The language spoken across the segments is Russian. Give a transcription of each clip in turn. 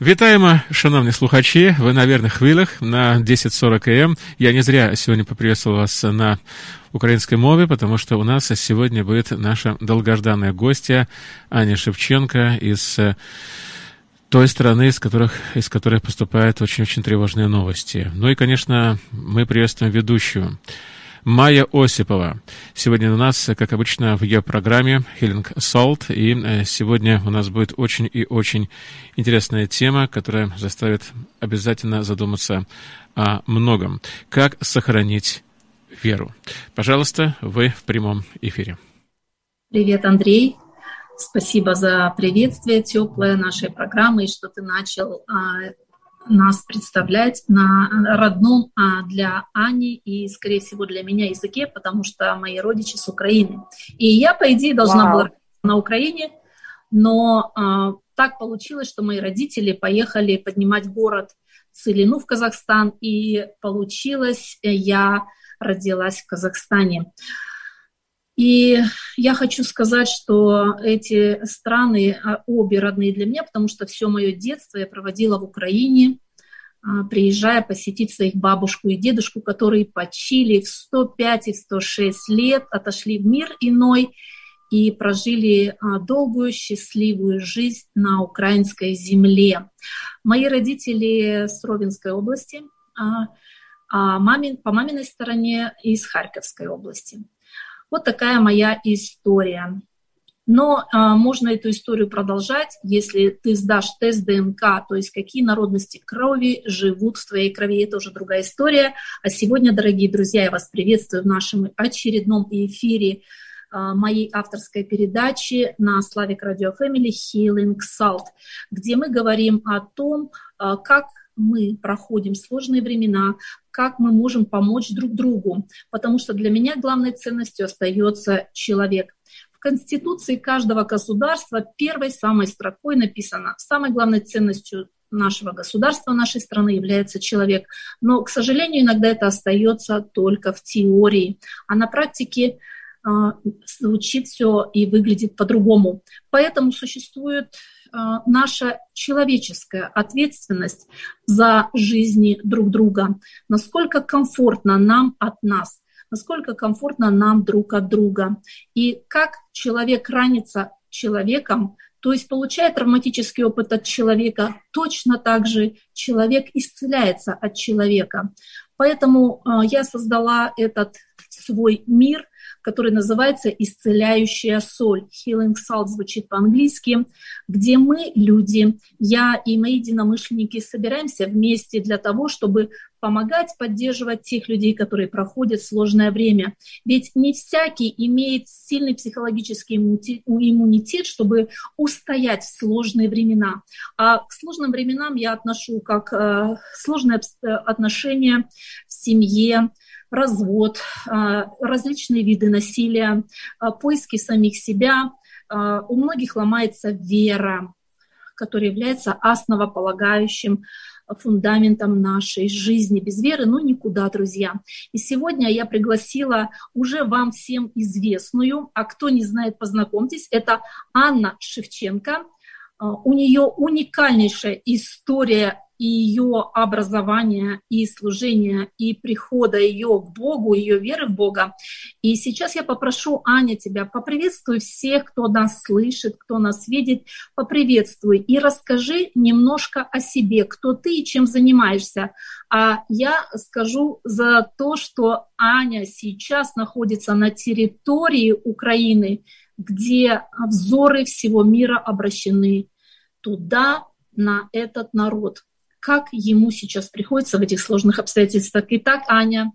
Вітаємо, шановні слухачі. Ви на верных хвилях на 10.40 м. Я не зря сегодня поприветствовал вас на украинской мове, потому что у нас сегодня будет наша долгожданная гостья Аня Шевченко из э, той страны, из, которых, из которой поступают очень-очень тревожные новости. Ну и, конечно, мы приветствуем ведущую. Майя Осипова. Сегодня у нас, как обычно, в ее программе Healing Salt. И э, сегодня у нас будет очень и очень интересная тема, которая заставит обязательно задуматься о многом. Как сохранить веру. Пожалуйста, вы в прямом эфире. Привет, Андрей. Спасибо за приветствие теплое нашей программы и что ты начал а, нас представлять на родном а, для Ани и, скорее всего, для меня языке, потому что мои родичи с Украины. И я, по идее, должна Вау. была на Украине, но а, так получилось, что мои родители поехали поднимать город Целину в Казахстан, и получилось, э, я родилась в Казахстане. И я хочу сказать, что эти страны а, обе родные для меня, потому что все мое детство я проводила в Украине, приезжая посетить своих бабушку и дедушку, которые почили в 105 и в 106 лет, отошли в мир иной и прожили а, долгую счастливую жизнь на украинской земле. Мои родители с Ровенской области, а мамин, по маминой стороне из Харьковской области. Вот такая моя история. Но а, можно эту историю продолжать, если ты сдашь тест ДНК, то есть какие народности крови живут в твоей крови, это уже другая история. А сегодня, дорогие друзья, я вас приветствую в нашем очередном эфире а, моей авторской передачи на Slavic Radio Family Healing Salt, где мы говорим о том, а, как мы проходим сложные времена, как мы можем помочь друг другу, потому что для меня главной ценностью остается человек. В Конституции каждого государства первой самой строкой написано, самой главной ценностью нашего государства, нашей страны является человек. Но, к сожалению, иногда это остается только в теории, а на практике э, звучит все и выглядит по-другому. Поэтому существует а, наша человеческая ответственность за жизни друг друга, насколько комфортно нам от нас, насколько комфортно нам друг от друга, и как человек ранится человеком, то есть получает травматический опыт от человека, точно так же человек исцеляется от человека. Поэтому э, я создала этот свой мир, который называется «Исцеляющая соль». Healing Salt звучит по-английски, где мы, люди, я и мои единомышленники собираемся вместе для того, чтобы помогать, поддерживать тех людей, которые проходят сложное время. Ведь не всякий имеет сильный психологический иммунитет, чтобы устоять в сложные времена. А к сложным временам я отношу как э, сложные э, отношения в семье, развод, а, различные виды насилия, поиски самих себя. У многих ломается вера, которая является основополагающим фундаментом нашей жизни. Без веры, ну, никуда, друзья. И сегодня я пригласила уже вам всем известную, а кто не знает, познакомьтесь, это Анна Шевченко. У нее уникальнейшая история и ее образования, и служения, и прихода ее к Богу, ее веры в Бога. И сейчас я попрошу, Аня, тебя поприветствуй всех, кто нас слышит, кто нас видит, поприветствуй и расскажи немножко о себе, кто ты и чем занимаешься. А я скажу за то, что Аня сейчас находится на территории Украины, где взоры всего мира обращены туда, на этот народ как ему сейчас приходится в этих сложных обстоятельствах. Итак, Аня,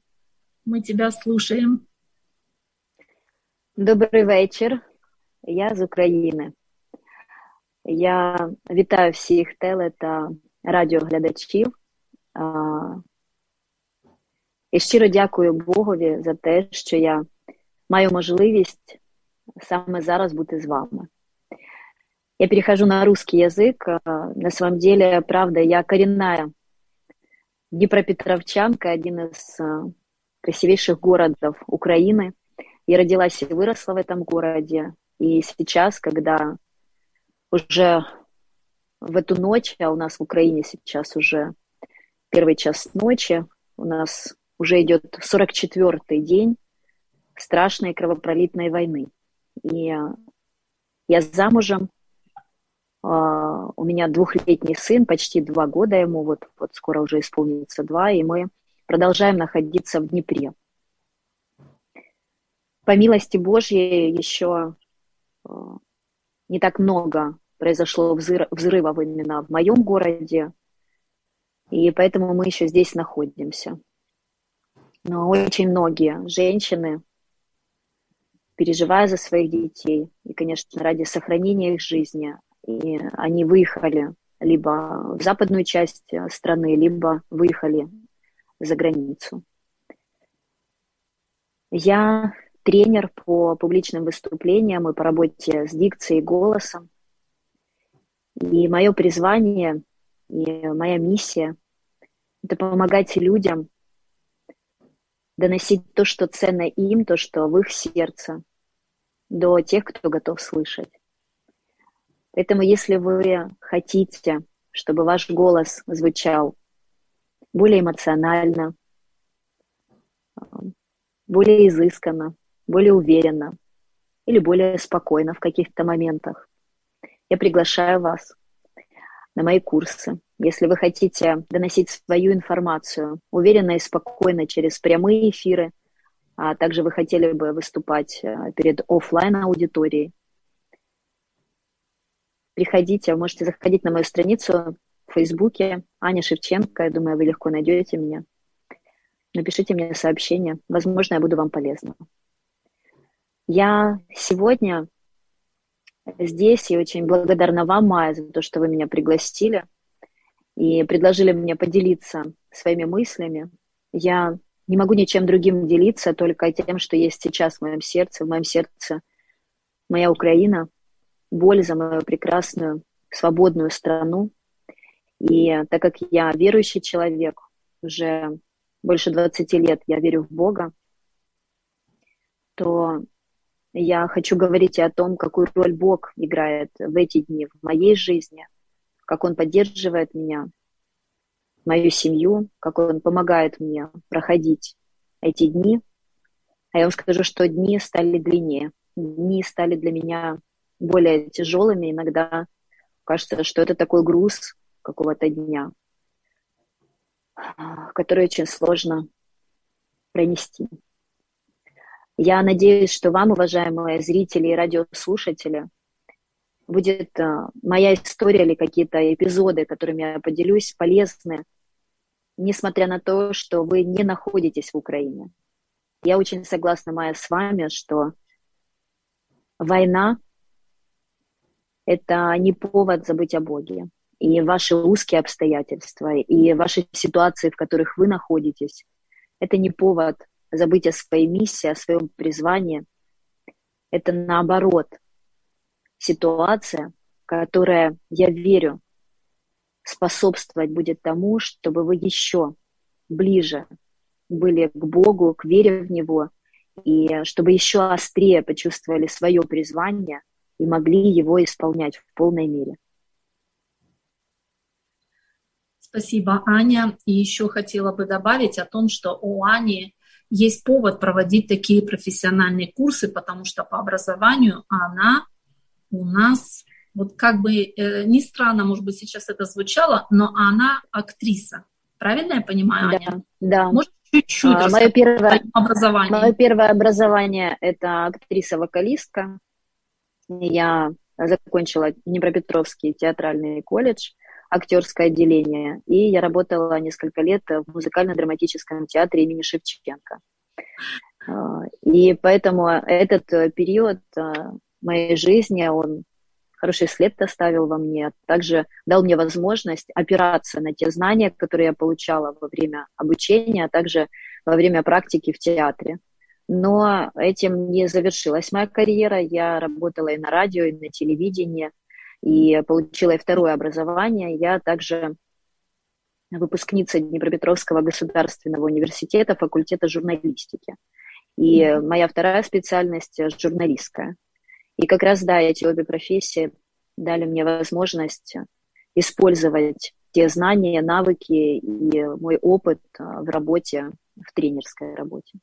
мы тебя слушаем. Добрий вечір. Я з України. Я вітаю всіх теле та радіоглядачів. І щиро дякую Богові за те, що я маю можливість саме зараз бути з вами. Я перехожу на русский язык. Э, на самом деле, правда, я коренная Днепропетровчанка, один из э, красивейших городов Украины. Я родилась и выросла в этом городе. И сейчас, когда уже в эту ночь, а у нас в Украине сейчас уже первый час ночи, у нас уже идет 44-й день страшной кровопролитной войны. И я замужем, у меня двухлетний сын, почти два года ему, вот, вот скоро уже исполнится два, и мы продолжаем находиться в Днепре. По милости Божьей еще а, не так много произошло взрывов именно в моем городе, и поэтому мы еще здесь находимся. Но очень многие женщины, переживая за своих детей, и, конечно, ради сохранения их жизни, и они выехали либо в западную часть страны, либо выехали за границу. Я тренер по публичным выступлениям и по работе с дикцией и голосом. И мое призвание и моя миссия – это помогать людям доносить то, что ценно им, то, что в их сердце, до тех, кто готов слышать. Поэтому если вы хотите, чтобы ваш голос звучал более эмоционально, более изысканно, более уверенно или более спокойно в каких-то моментах, я приглашаю вас на мои курсы. Если вы хотите доносить свою информацию уверенно и спокойно через прямые эфиры, а также вы хотели бы выступать э, перед офлайн аудиторией, приходите, вы можете заходить на мою страницу в Фейсбуке Аня Шевченко, я думаю, вы легко найдете меня. Напишите мне сообщение, возможно, я буду вам полезна. Я сегодня здесь и очень благодарна вам, Майя, за то, что вы меня пригласили и предложили мне поделиться своими мыслями. Я не могу ничем другим делиться, только тем, что есть сейчас в моем сердце. В моем сердце моя Украина, боль за мою прекрасную, свободную страну. И так как я верующий человек, уже больше 20 лет я верю в Бога, то я хочу говорить и о том, какую роль Бог играет в эти дни в моей жизни, как Он поддерживает меня, мою семью, как Он помогает мне проходить эти дни. А я вам скажу, что дни стали длиннее. Дни стали для меня более тяжелыми. Иногда кажется, что это такой груз какого-то дня, который очень сложно пронести. Я надеюсь, что вам, уважаемые зрители и радиослушатели, будет э, моя история или какие-то эпизоды, которыми я поделюсь, полезны, несмотря на то, что вы не находитесь в Украине. Я очень согласна, Майя, с вами, что война – это не повод забыть о Боге. И ваши узкие обстоятельства, и ваши ситуации, в которых вы находитесь, это не повод забыть о своей миссии, о своем призвании. Это наоборот ситуация, которая, я верю, способствовать будет тому, чтобы вы еще ближе были к Богу, к вере в Него, и чтобы еще острее почувствовали свое призвание и могли его исполнять в полной мере. Спасибо, Аня. И еще хотела бы добавить о том, что у Ани есть повод проводить такие профессиональные курсы, потому что по образованию она у нас, вот как бы э, не странно, может быть, сейчас это звучало, но она актриса. Правильно я понимаю, да, Аня? Да. Может, чуть-чуть а, мое первое образование. Мое первое образование – это актриса-вокалистка. Я закончила Днепропетровский театральный колледж – актерское отделение, и я работала несколько лет в музыкально-драматическом театре имени Шевченко. А, и поэтому этот период а, моей жизни, он хороший след оставил во мне, а также дал мне возможность опираться на те знания, которые я получала во время обучения, а также во время практики в театре. Но этим не завершилась моя карьера. Я работала и на радио, и на телевидении – и получила и второе образование. Я также выпускница Днепропетровского государственного университета факультета журналистики. И моя вторая специальность – журналистская. И как раз, да, эти обе профессии дали мне возможность использовать те знания, навыки и мой опыт в работе, в тренерской работе.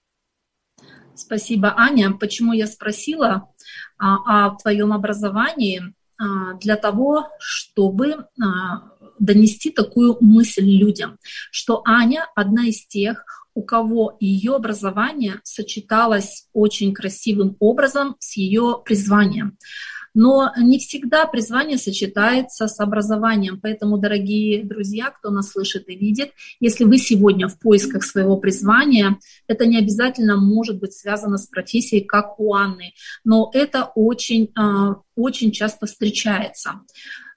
Спасибо, Аня. Почему я спросила а, о твоем образовании? А, для того, чтобы а, донести такую мысль людям, что Аня одна из тех, у кого ее образование сочеталось очень красивым образом с ее призванием. Но не всегда призвание сочетается с образованием. Поэтому, дорогие друзья, кто нас слышит и видит, если вы сегодня в поисках своего призвания, это не обязательно может быть связано с профессией, как у Анны. Но это очень, а, очень часто встречается.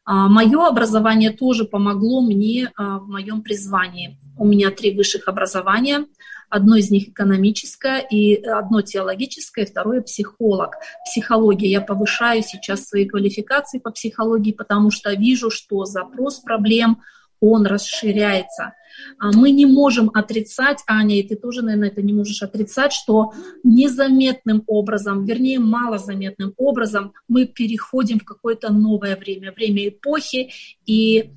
А, Мое образование тоже помогло мне а, в моем призвании. У меня три высших образования. Одно из них экономическое, и одно теологическое, второе психолог. Психология. Я повышаю сейчас свои квалификации по психологии, потому что вижу, что запрос проблем, он расширяется. А мы не можем отрицать, Аня, и ты тоже, наверное, это не можешь отрицать, что незаметным образом, вернее, малозаметным образом мы переходим в какое-то новое время, время эпохи, и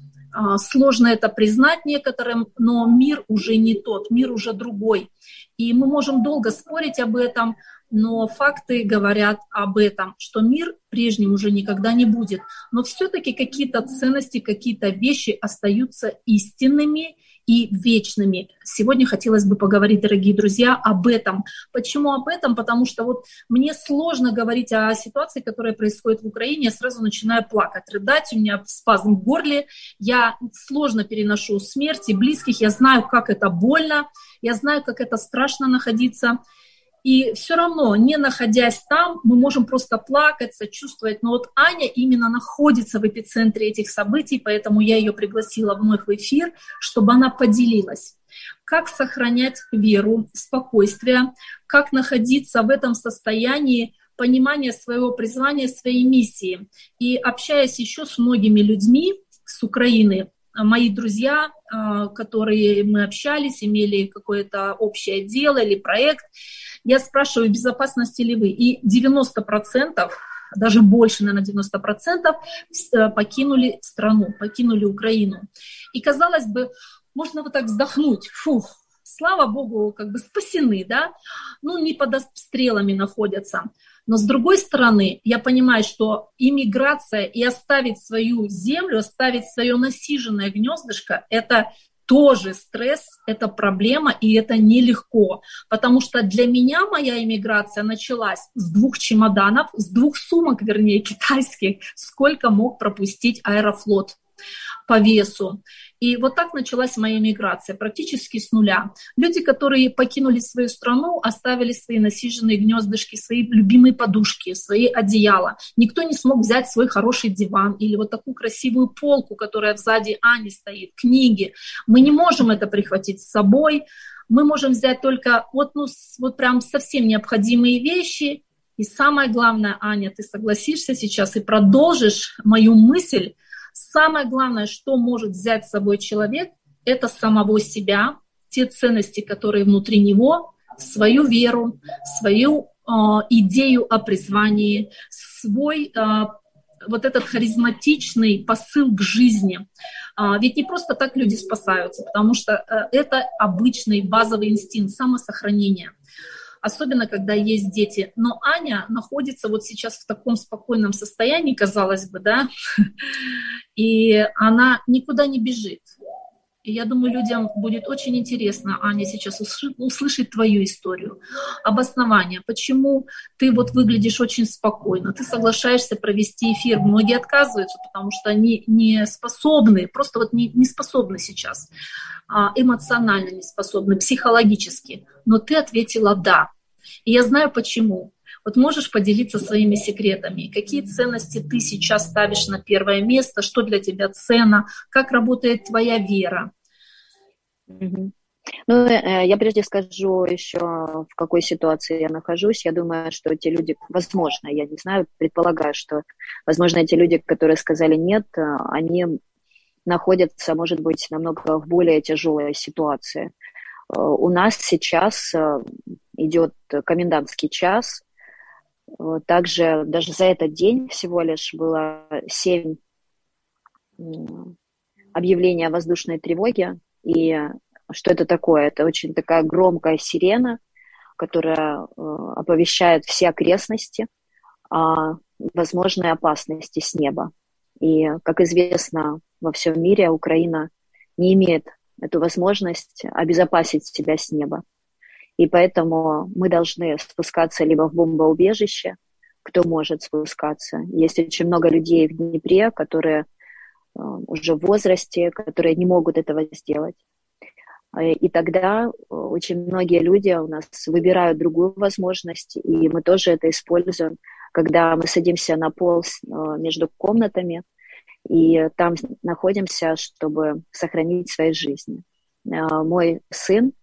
сложно это признать некоторым, но мир уже не тот, мир уже другой. И мы можем долго спорить об этом, но факты говорят об этом, что мир прежним уже никогда не будет. Но все-таки какие-то ценности, какие-то вещи остаются истинными, и вечными. Сегодня хотелось бы поговорить, дорогие друзья, об этом. Почему об этом? Потому что вот мне сложно говорить о ситуации, которая происходит в Украине. Я сразу начинаю плакать, рыдать, у меня спазм в горле. Я сложно переношу смерти близких, я знаю, как это больно, я знаю, как это страшно находиться и все равно, не находясь там, мы можем просто плакать, сочувствовать. Но вот Аня именно находится в эпицентре этих событий, поэтому я ее пригласила вновь в эфир, чтобы она поделилась. Как сохранять веру, спокойствие, как находиться в этом состоянии понимания своего призвания, своей миссии. И общаясь еще с многими людьми с Украины, мои друзья, а, которые мы общались, имели какое-то общее дело или проект, я спрашиваю, безопасности ли вы? И 90%, даже больше, наверное, 90% э, покинули страну, покинули Украину. И, казалось бы, можно вот так вздохнуть, фух, слава богу, как бы спасены, да, ну, не под обстрелами находятся. Но с другой стороны, я понимаю, что иммиграция и оставить свою землю, оставить свое насиженное гнездышко, это тоже стресс, это проблема, и это нелегко, потому что для меня моя иммиграция началась с двух чемоданов, с двух сумок, вернее, китайских, сколько мог пропустить аэрофлот по весу. И вот так началась моя миграция, практически с нуля. Люди, которые покинули свою страну, оставили свои насиженные гнездышки, свои любимые подушки, свои одеяла. Никто не смог взять свой хороший диван или вот такую красивую полку, которая сзади Ани стоит, книги. Мы не можем это прихватить с собой. Мы можем взять только вот, ну, вот прям совсем необходимые вещи. И самое главное, Аня, ты согласишься сейчас и продолжишь мою мысль, Самое главное, что может взять с собой человек, это самого себя, те ценности, которые внутри него, свою веру, свою э, идею о призвании, свой э, вот этот харизматичный посыл к жизни. А, ведь не просто так люди спасаются, потому что э, это обычный базовый инстинкт самосохранения особенно когда есть дети. Но Аня находится вот сейчас в таком спокойном состоянии, казалось бы, да, и она никуда не бежит. И я думаю, людям будет очень интересно, Аня, сейчас услышать твою историю, обоснование, почему ты вот выглядишь очень спокойно, ты соглашаешься провести эфир. Многие отказываются, потому что они не способны, просто вот не, не способны сейчас, а, эмоционально не способны, психологически. Но ты ответила «да». И я знаю почему. Вот можешь поделиться своими секретами, какие ценности ты сейчас ставишь на первое место, что для тебя ценно, как работает твоя вера. Ну, э, я прежде скажу еще, в какой ситуации я нахожусь. Я думаю, что те люди, возможно, я не знаю, предполагаю, что, возможно, эти люди, которые сказали нет, э, они находятся, может быть, намного в более тяжелой ситуации. Э, у нас сейчас идет комендантский час. Также даже за этот день всего лишь было семь объявление о воздушной тревоге. И что это такое? Это очень такая громкая сирена, которая э, оповещает все окрестности о возможной опасности с неба. И, как известно, во всем мире Украина не имеет эту возможность обезопасить себя с неба. И поэтому мы должны спускаться либо в бомбоубежище, кто может спускаться. Есть очень много людей в Днепре, которые э, уже в возрасте, которые не могут этого сделать. Э, и тогда э, очень многие люди у нас выбирают другую возможность, и мы тоже это используем, когда мы садимся на пол между комнатами, и там находимся, чтобы сохранить свои жизни. Мой сын,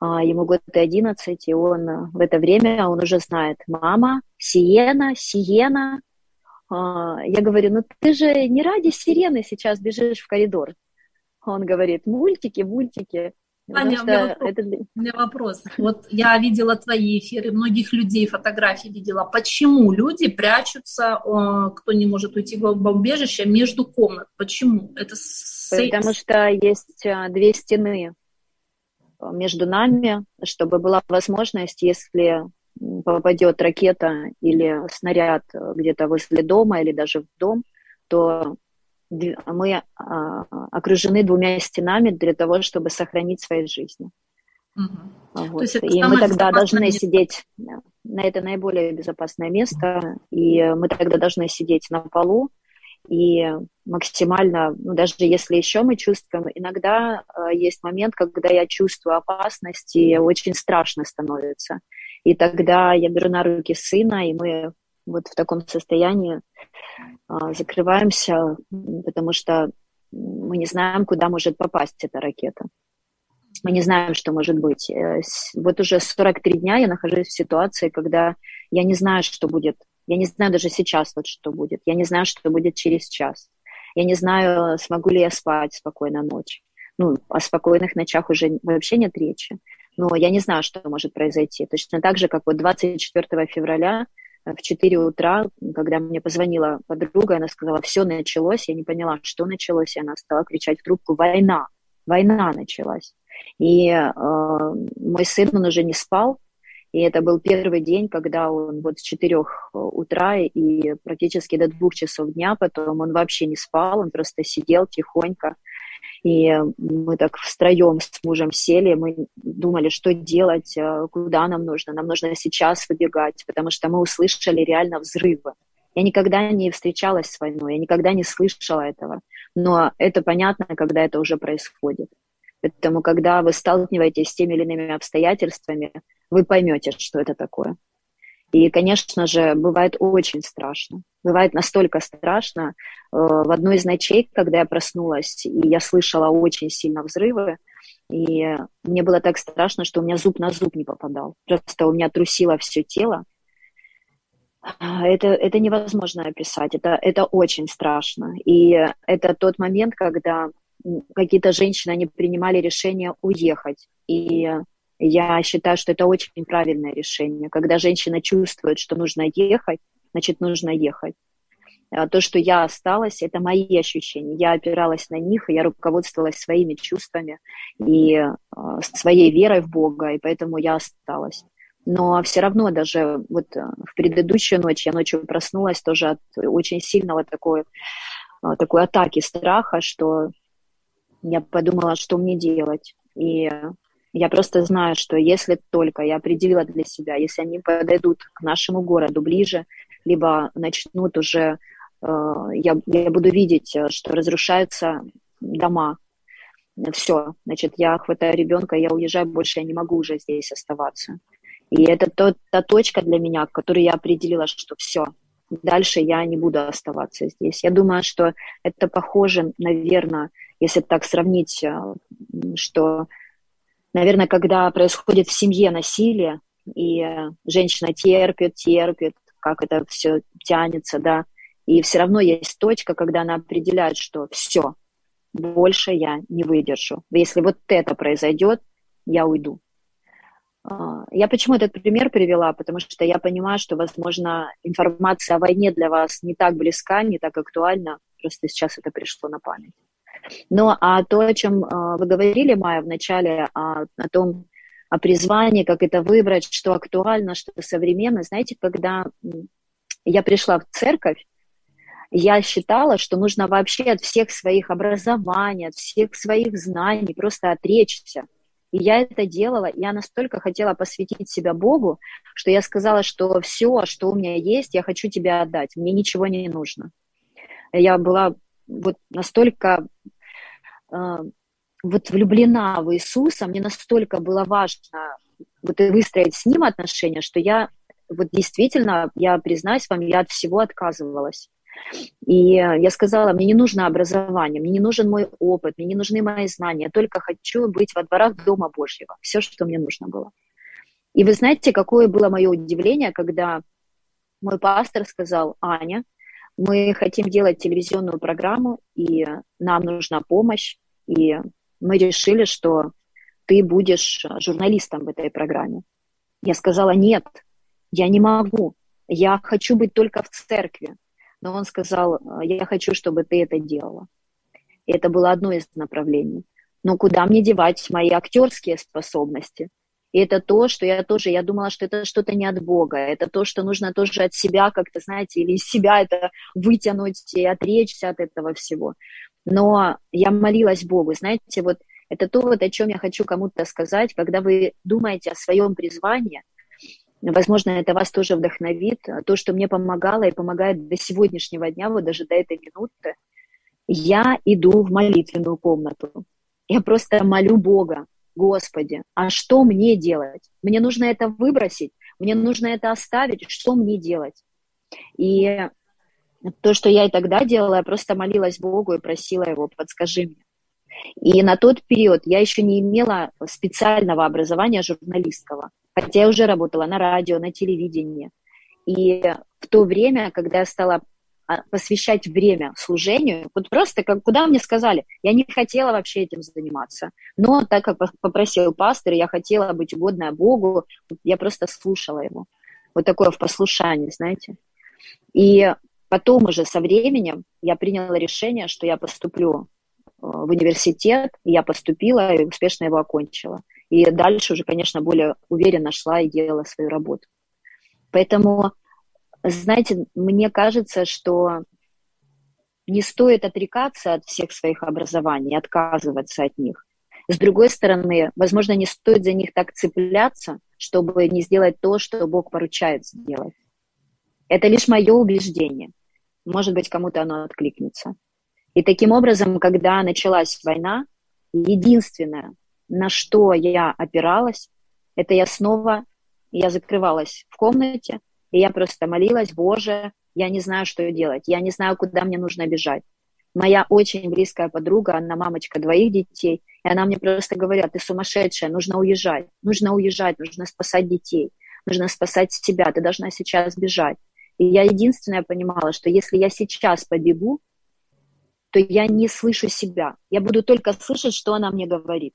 ему год 11, и он в это время, он уже знает, мама, Сиена, Сиена. А, я говорю, ну ты же не ради сирены сейчас бежишь в коридор. Он говорит, мультики, мультики. Аня, у меня, вопрос, это... у меня вопрос. Вот я видела твои эфиры, многих людей фотографии видела. Почему люди прячутся, кто не может уйти в бомбежище, между комнат? Почему? Это Потому что есть а, две стены между нами, чтобы была возможность, если попадет ракета или снаряд где-то возле дома или даже в дом, то мы а, окружены двумя стенами для того, чтобы сохранить свои жизни. Угу. Вот. И мы тогда должны место. сидеть на это наиболее безопасное место, и мы тогда должны сидеть на полу и максимально, ну, даже если еще мы чувствуем, иногда э, есть момент, когда я чувствую опасность, и очень страшно становится. И тогда я беру на руки сына, и мы вот в таком состоянии а, закрываемся, потому что мы не знаем, куда может попасть эта ракета. Мы не знаем, что может быть. Э, вот уже 43 дня я нахожусь в ситуации, когда я не знаю, что будет. Я не знаю даже сейчас, вот что будет. Я не знаю, что будет через час. Я не знаю, смогу ли я спать спокойно ночь. Ну, о спокойных ночах уже вообще нет речи но я не знаю, что может произойти. Точно так же, как вот 24 февраля в 4 утра, когда мне позвонила подруга, она сказала, все началось, я не поняла, что началось, и она стала кричать в трубку, война, война началась. И э, мой сын, он уже не спал, и это был первый день, когда он вот с 4 э, утра и практически до двух часов дня потом он вообще не спал, он просто сидел тихонько, и мы так втроем с мужем сели, мы думали, что делать, э, куда нам нужно. Нам нужно сейчас выбегать, потому что мы услышали реально взрывы. Я никогда не встречалась с войной, я никогда не слышала этого. Но это понятно, когда это уже происходит. Поэтому, когда вы сталкиваетесь с теми или иными обстоятельствами, вы поймете, что это такое. И, конечно же, бывает очень страшно. Бывает настолько страшно. Э, в одной из ночей, когда я проснулась, и я слышала очень сильно взрывы, и мне было так страшно, что у меня зуб на зуб не попадал. Просто у меня трусило все тело. Это, это невозможно описать, это, это очень страшно. И это тот момент, когда какие-то женщины, они принимали решение уехать. И я считаю, что это очень правильное решение. Когда женщина чувствует, что нужно ехать, значит, нужно ехать. А то, что я осталась, это мои ощущения. Я опиралась на них, и я руководствовалась своими чувствами и э, своей верой в Бога, и поэтому я осталась. Но все равно даже вот э, в предыдущую ночь, я ночью проснулась тоже от очень сильного такой, такой атаки страха, что я подумала, что мне делать. И я просто знаю, что если только я определила для себя, если они подойдут к нашему городу ближе, либо начнут уже, э, я, я буду видеть, э, что разрушаются дома, все, значит, я хватаю ребенка, я уезжаю, больше я не могу уже здесь оставаться. И это тот, та точка для меня, которую я определила, что все, дальше я не буду оставаться здесь. Я думаю, что это похоже, наверное, если так сравнить, э, что наверное, когда происходит в семье насилие, и э, женщина терпит, терпит, как это все тянется, да, и все равно есть точка, когда она определяет, что все, больше я не выдержу. Если вот это произойдет, я уйду. А, я почему этот пример привела? Потому что я понимаю, что, возможно, информация о войне для вас не так близка, не так актуальна, просто сейчас это пришло на память. Но а то, о чем а, вы говорили, Майя, в начале, а, о том, о призвании, как это выбрать, что актуально, что современно, знаете, когда я пришла в церковь, я считала, что нужно вообще от всех своих образований, от всех своих знаний просто отречься. И я это делала, я настолько хотела посвятить себя Богу, что я сказала, что все, что у меня есть, я хочу тебе отдать, мне ничего не нужно. Я была вот настолько вот влюблена в Иисуса, мне настолько было важно вот выстроить с Ним отношения, что я вот действительно, я признаюсь вам, я от всего отказывалась. И я сказала, мне не нужно образование, мне не нужен мой опыт, мне не нужны мои знания, я только хочу быть во дворах Дома Божьего. Все, что мне нужно было. И вы знаете, какое было мое удивление, когда мой пастор сказал, Аня, мы хотим делать телевизионную программу, и нам нужна помощь, и мы решили, что ты будешь журналистом в этой программе. Я сказала, нет, я не могу, я хочу быть только в церкви но он сказал, я хочу, чтобы ты это делала. И это было одно из направлений. Но куда мне девать мои актерские способности? И это то, что я тоже, я думала, что это что-то не от Бога, это то, что нужно тоже от себя как-то, знаете, или из себя это вытянуть и отречься от этого всего. Но я молилась Богу, знаете, вот это то, вот, о чем я хочу кому-то сказать, когда вы думаете о своем призвании – Возможно, это вас тоже вдохновит. То, что мне помогало и помогает до сегодняшнего дня, вот даже до этой минуты, я иду в молитвенную комнату. Я просто молю Бога, Господи, а что мне делать? Мне нужно это выбросить, мне нужно это оставить, что мне делать? И то, что я и тогда делала, я просто молилась Богу и просила Его, подскажи мне. И на тот период я еще не имела специального образования журналистского. Хотя я уже работала на радио, на телевидении. И в то время, когда я стала а, посвящать время служению, вот просто как куда мне сказали, я не хотела вообще этим заниматься. Но так как попросил пастор, я хотела быть угодная Богу, я просто слушала его. Вот такое в послушании, знаете. И потом уже со временем я приняла решение, что я поступлю э, в университет, и я поступила и успешно его окончила. И дальше уже, конечно, более уверенно шла и делала свою работу. Поэтому, знаете, мне кажется, что не стоит отрекаться от всех своих образований, отказываться от них. С другой стороны, возможно, не стоит за них так цепляться, чтобы не сделать то, что Бог поручает сделать. Это лишь мое убеждение. Может быть, кому-то оно откликнется. И таким образом, когда началась война, единственное, на что я опиралась, это я снова, я закрывалась в комнате, и я просто молилась, Боже, я не знаю, что делать, я не знаю, куда мне нужно бежать. Моя очень близкая подруга, она мамочка двоих детей, и она мне просто говорит, ты сумасшедшая, нужно уезжать, нужно уезжать, нужно спасать детей, нужно спасать себя, ты должна сейчас бежать. И я единственное понимала, что если я сейчас побегу, то я не слышу себя. Я буду только слышать, что она мне говорит.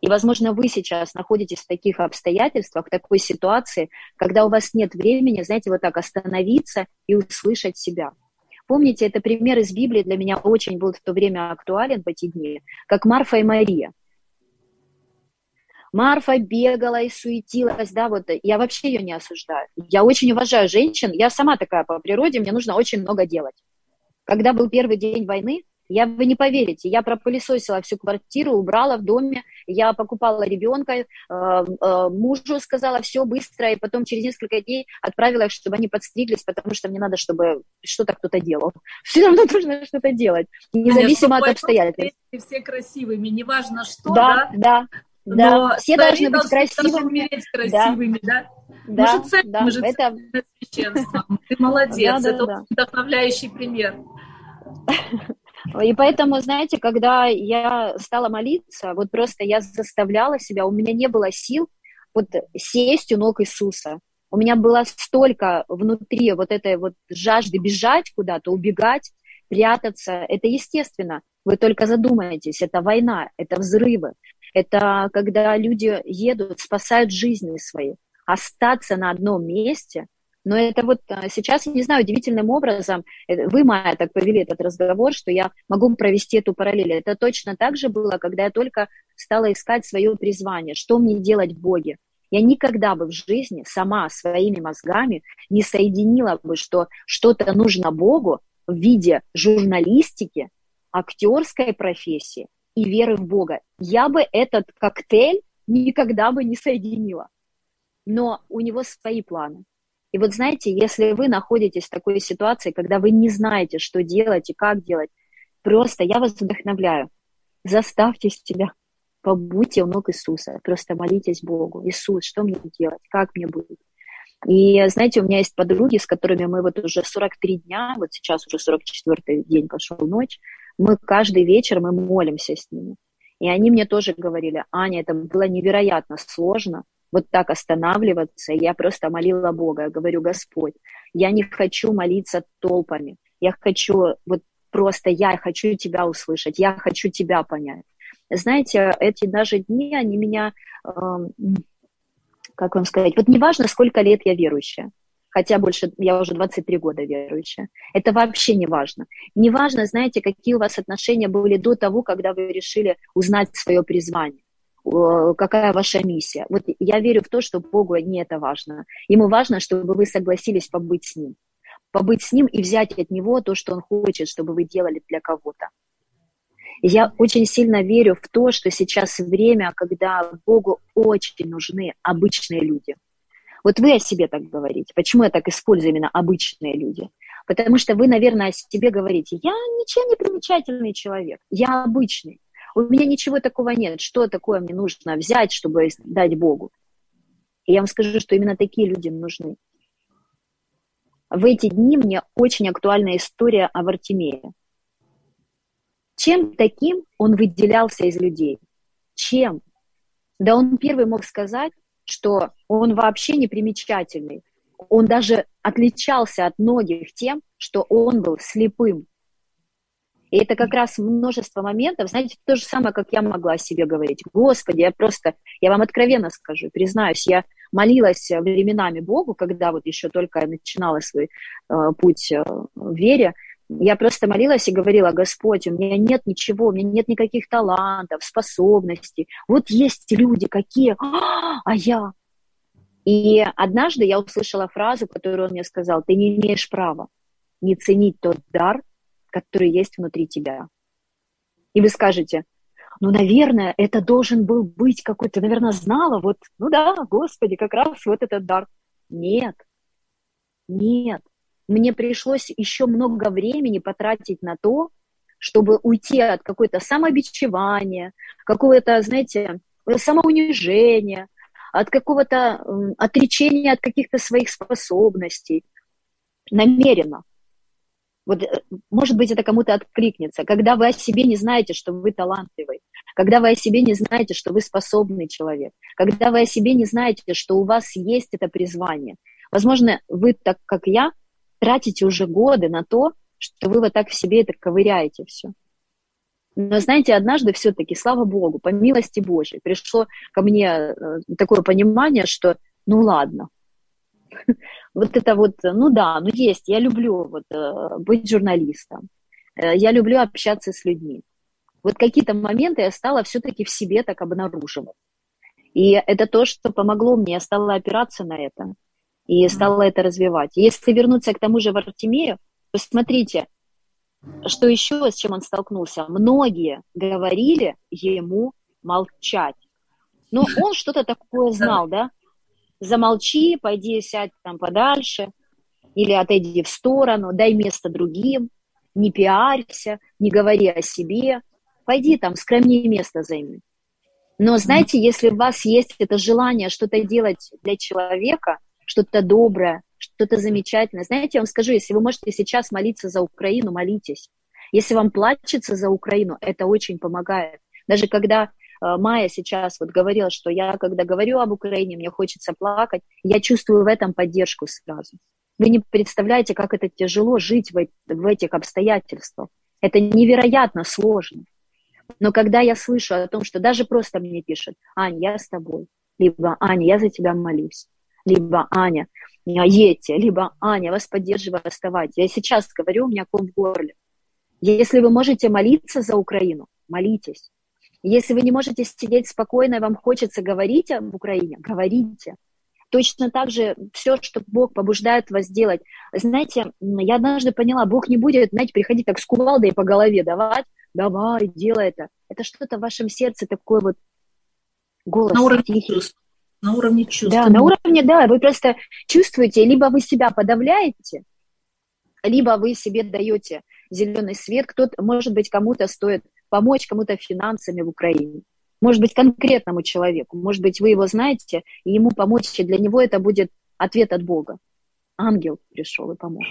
И, возможно, вы сейчас находитесь в таких обстоятельствах, в такой ситуации, когда у вас нет времени, знаете, вот так остановиться и услышать себя. Помните, это пример из Библии для меня очень был в то время актуален в эти дни, как Марфа и Мария. Марфа бегала и суетилась, да, вот я вообще ее не осуждаю. Я очень уважаю женщин, я сама такая по природе, мне нужно очень много делать. Когда был первый день войны, я, вы не поверите, я пропылесосила всю квартиру, убрала в доме, я покупала ребенка, э, э, мужу сказала все быстро, и потом через несколько дней отправила их, чтобы они подстриглись, потому что мне надо, чтобы что-то кто-то делал. Все равно нужно что-то делать, независимо Аня, от обстоятельств. Все красивыми, неважно что, да? Да, да. Да, все должны быть красивыми. красивыми, да? Да, мы же ценим, да, мы же это... священством. Ты молодец, да, да, это да. вдохновляющий пример. И поэтому, знаете, когда я стала молиться, вот просто я заставляла себя, у меня не было сил вот сесть у ног Иисуса. У меня было столько внутри вот этой вот жажды бежать куда-то, убегать, прятаться. Это естественно. Вы только задумаетесь, это война, это взрывы, это когда люди едут, спасают жизни свои. Остаться на одном месте, Но это вот а, сейчас, я не знаю, удивительным образом, э, вы, Майя, так повели этот разговор, что я могу провести эту параллель. Это точно так же было, когда я только стала искать свое призвание, что мне делать в Боге. Я никогда бы в жизни сама своими мозгами не соединила бы, что что-то нужно Богу в виде журналистики, актерской профессии и веры в Бога. Я бы этот коктейль никогда бы не соединила. Но у него свои планы. И вот знаете, если вы находитесь в такой ситуации, когда вы не знаете, что делать и как делать, просто я вас вдохновляю. Заставьте себя, побудьте у ног Иисуса, просто молитесь Богу. Иисус, что мне делать, как мне будет? И знаете, у меня есть подруги, с которыми мы вот уже 43 дня, вот сейчас уже 44 день пошел ночь, мы каждый вечер мы молимся с ними. И они мне тоже говорили, Аня, это было невероятно сложно, вот так останавливаться. Я просто молила Бога, я говорю, Господь, я не хочу молиться толпами, я хочу, вот просто я хочу Тебя услышать, я хочу Тебя понять. Знаете, эти даже дни, они меня, э, как вам сказать, вот неважно, сколько лет я верующая, хотя больше, я уже 23 года верующая. Это вообще не важно. Не важно, знаете, какие у вас отношения были до того, когда вы решили узнать свое призвание какая ваша миссия. Вот я верю в то, что Богу не это важно. Ему важно, чтобы вы согласились побыть с Ним. Побыть с Ним и взять от Него то, что Он хочет, чтобы вы делали для кого-то. Я очень сильно верю в то, что сейчас время, когда Богу очень нужны обычные люди. Вот вы о себе так говорите. Почему я так использую именно обычные люди? Потому что вы, наверное, о себе говорите, я ничем не примечательный человек, я обычный. У меня ничего такого нет. Что такое мне нужно взять, чтобы дать Богу? И я вам скажу, что именно такие люди нужны. В эти дни мне очень актуальна история о Вартимее. Чем таким он выделялся из людей? Чем? Да он первый мог сказать, что он вообще не примечательный. Он даже отличался от многих тем, что он был слепым. И это как раз множество моментов, знаете, то же самое, как я могла о себе говорить. Господи, я просто, я вам откровенно скажу, признаюсь, я молилась временами Богу, когда вот еще только начинала свой э, путь э, в вере, я просто молилась и говорила, Господь, у меня нет ничего, у меня нет никаких талантов, способностей. Вот есть люди какие, а я. И однажды я услышала фразу, которую он мне сказал, ты не имеешь права не ценить тот дар, который есть внутри тебя. И вы скажете, ну, наверное, это должен был быть какой-то, наверное, знала, вот, ну да, Господи, как раз вот этот дар. Нет, нет. Мне пришлось еще много времени потратить на то, чтобы уйти от какой-то самобичевания, какого-то, знаете, самоунижения, от какого-то отречения от каких-то своих способностей. Намеренно. Вот, э, может быть, это кому-то откликнется. Когда вы о себе не знаете, что вы талантливый, когда вы о себе не знаете, что вы способный человек, когда вы о себе не знаете, что у вас есть это призвание. Возможно, вы, так как я, тратите уже годы на то, что вы вот так в себе это ковыряете все. Но знаете, однажды все-таки, слава Богу, по милости Божьей, пришло ко мне э, такое понимание, что ну ладно, вот это вот, ну да, ну есть, я люблю вот э, быть журналистом, э, я люблю общаться с людьми. Вот какие-то моменты я стала все-таки в себе так обнаруживать. И это то, что помогло мне, я стала опираться на это и стала это развивать. Если вернуться к тому же Вартимею, посмотрите, что еще, с чем он столкнулся. Многие говорили ему молчать. Но он что-то такое знал, да? замолчи, пойди сядь там подальше, или отойди в сторону, дай место другим, не пиарься, не говори о себе, пойди там, скромнее место займи. Но знаете, если у вас есть это желание что-то делать для человека, что-то доброе, что-то замечательное, знаете, я вам скажу, если вы можете сейчас молиться за Украину, молитесь. Если вам плачется за Украину, это очень помогает. Даже когда Э, Майя сейчас вот говорила, что я, когда говорю об Украине, мне хочется плакать, я чувствую в этом поддержку сразу. Вы не представляете, как это тяжело жить в, в этих обстоятельствах. Это невероятно сложно. Но когда я слышу о том, что даже просто мне пишут, Аня, я с тобой, либо Аня, я за тебя молюсь, либо Аня, едьте, либо Аня, вас поддерживаю, оставайтесь. Я сейчас говорю, у меня ком в горле. Если вы можете молиться за Украину, молитесь. Если вы не можете сидеть спокойно, и вам хочется говорить об Украине, говорите. Точно так же все, что Бог побуждает вас делать. Знаете, я однажды поняла, Бог не будет, знаете, приходить так с кувалдой по голове давать, давай, делай это. Это что-то в вашем сердце такое вот голос на уровне тихий. Чувств. На уровне чувств. Да, на уровне, да, вы просто чувствуете, либо вы себя подавляете, либо вы себе даете зеленый свет, кто-то, может быть, кому-то стоит помочь, кому-то финансами в Украине. Может быть, конкретному человеку. Может быть, вы его знаете, и ему помочь, и для него это будет ответ от Бога. Ангел пришел и помог.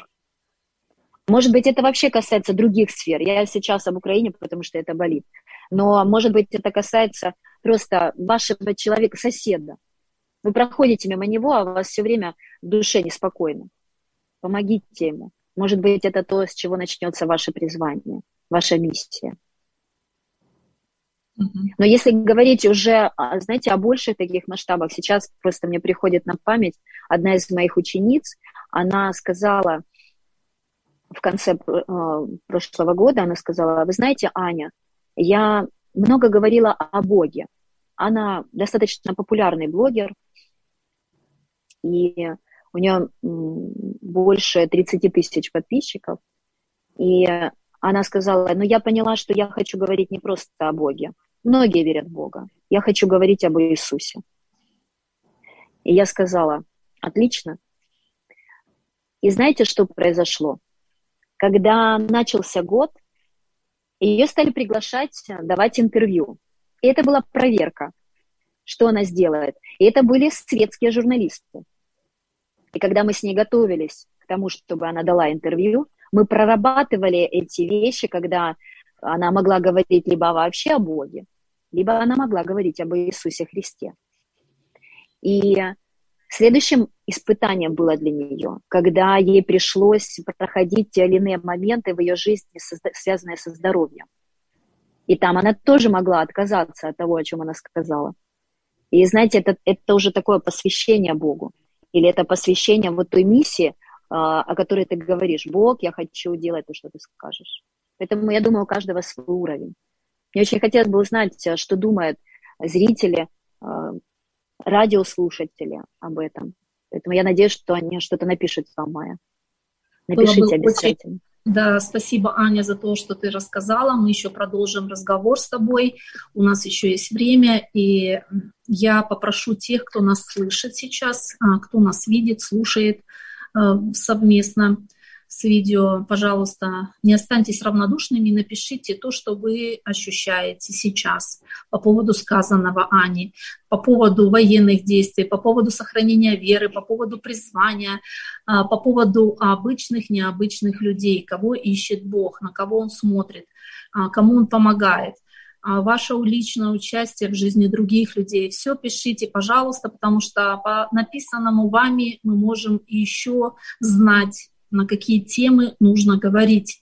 Может быть, это вообще касается других сфер. Я сейчас об Украине, потому что это болит. Но, может быть, это касается просто вашего человека, соседа. Вы проходите мимо него, а у вас все время в душе неспокойно. Помогите ему. Может быть, это то, с чего начнется ваше призвание, ваша миссия. Но если говорить уже, а, знаете, о больших таких масштабах, сейчас просто мне приходит на память одна из моих учениц, она сказала в конце э, прошлого года, она сказала, вы знаете, Аня, я много говорила о Боге. Она достаточно популярный блогер, и у нее больше 30 тысяч подписчиков. И она сказала, ну я поняла, что я хочу говорить не просто о Боге. Многие верят в Бога. Я хочу говорить об Иисусе. И я сказала, отлично. И знаете, что произошло? Когда начался год, ее стали приглашать давать интервью. И это была проверка, что она сделает. И это были светские журналисты. И когда мы с ней готовились к тому, чтобы она дала интервью, мы прорабатывали эти вещи, когда она могла говорить либо вообще о Боге, либо она могла говорить об Иисусе Христе. И следующим испытанием было для нее, когда ей пришлось проходить те или иные моменты в ее жизни, связанные со здоровьем. И там она тоже могла отказаться от того, о чем она сказала. И знаете, это, это уже такое посвящение Богу. Или это посвящение вот той миссии, а, о которой ты говоришь. Бог, я хочу делать то, что ты скажешь. Поэтому я думаю, у каждого свой уровень. Мне очень хотелось бы узнать, э, что думают зрители, э, радиослушатели об этом. Поэтому я надеюсь, что они что-то напишут вам, Майя. Напишите обязательно. Очень... Да, спасибо, Аня, за то, что ты рассказала. Мы еще продолжим разговор с тобой. У нас еще есть время, и я попрошу тех, кто нас слышит сейчас, а, кто нас видит, слушает э, совместно, с видео, пожалуйста, не останьтесь равнодушными, напишите то, что вы ощущаете сейчас по поводу сказанного Ани, по поводу военных действий, по поводу сохранения веры, по поводу призвания, а, по поводу обычных, необычных людей, кого ищет Бог, на кого Он смотрит, а, кому Он помогает а, ваше личное участие в жизни других людей. Все пишите, пожалуйста, потому что по написанному вами мы можем еще знать на какие темы нужно говорить.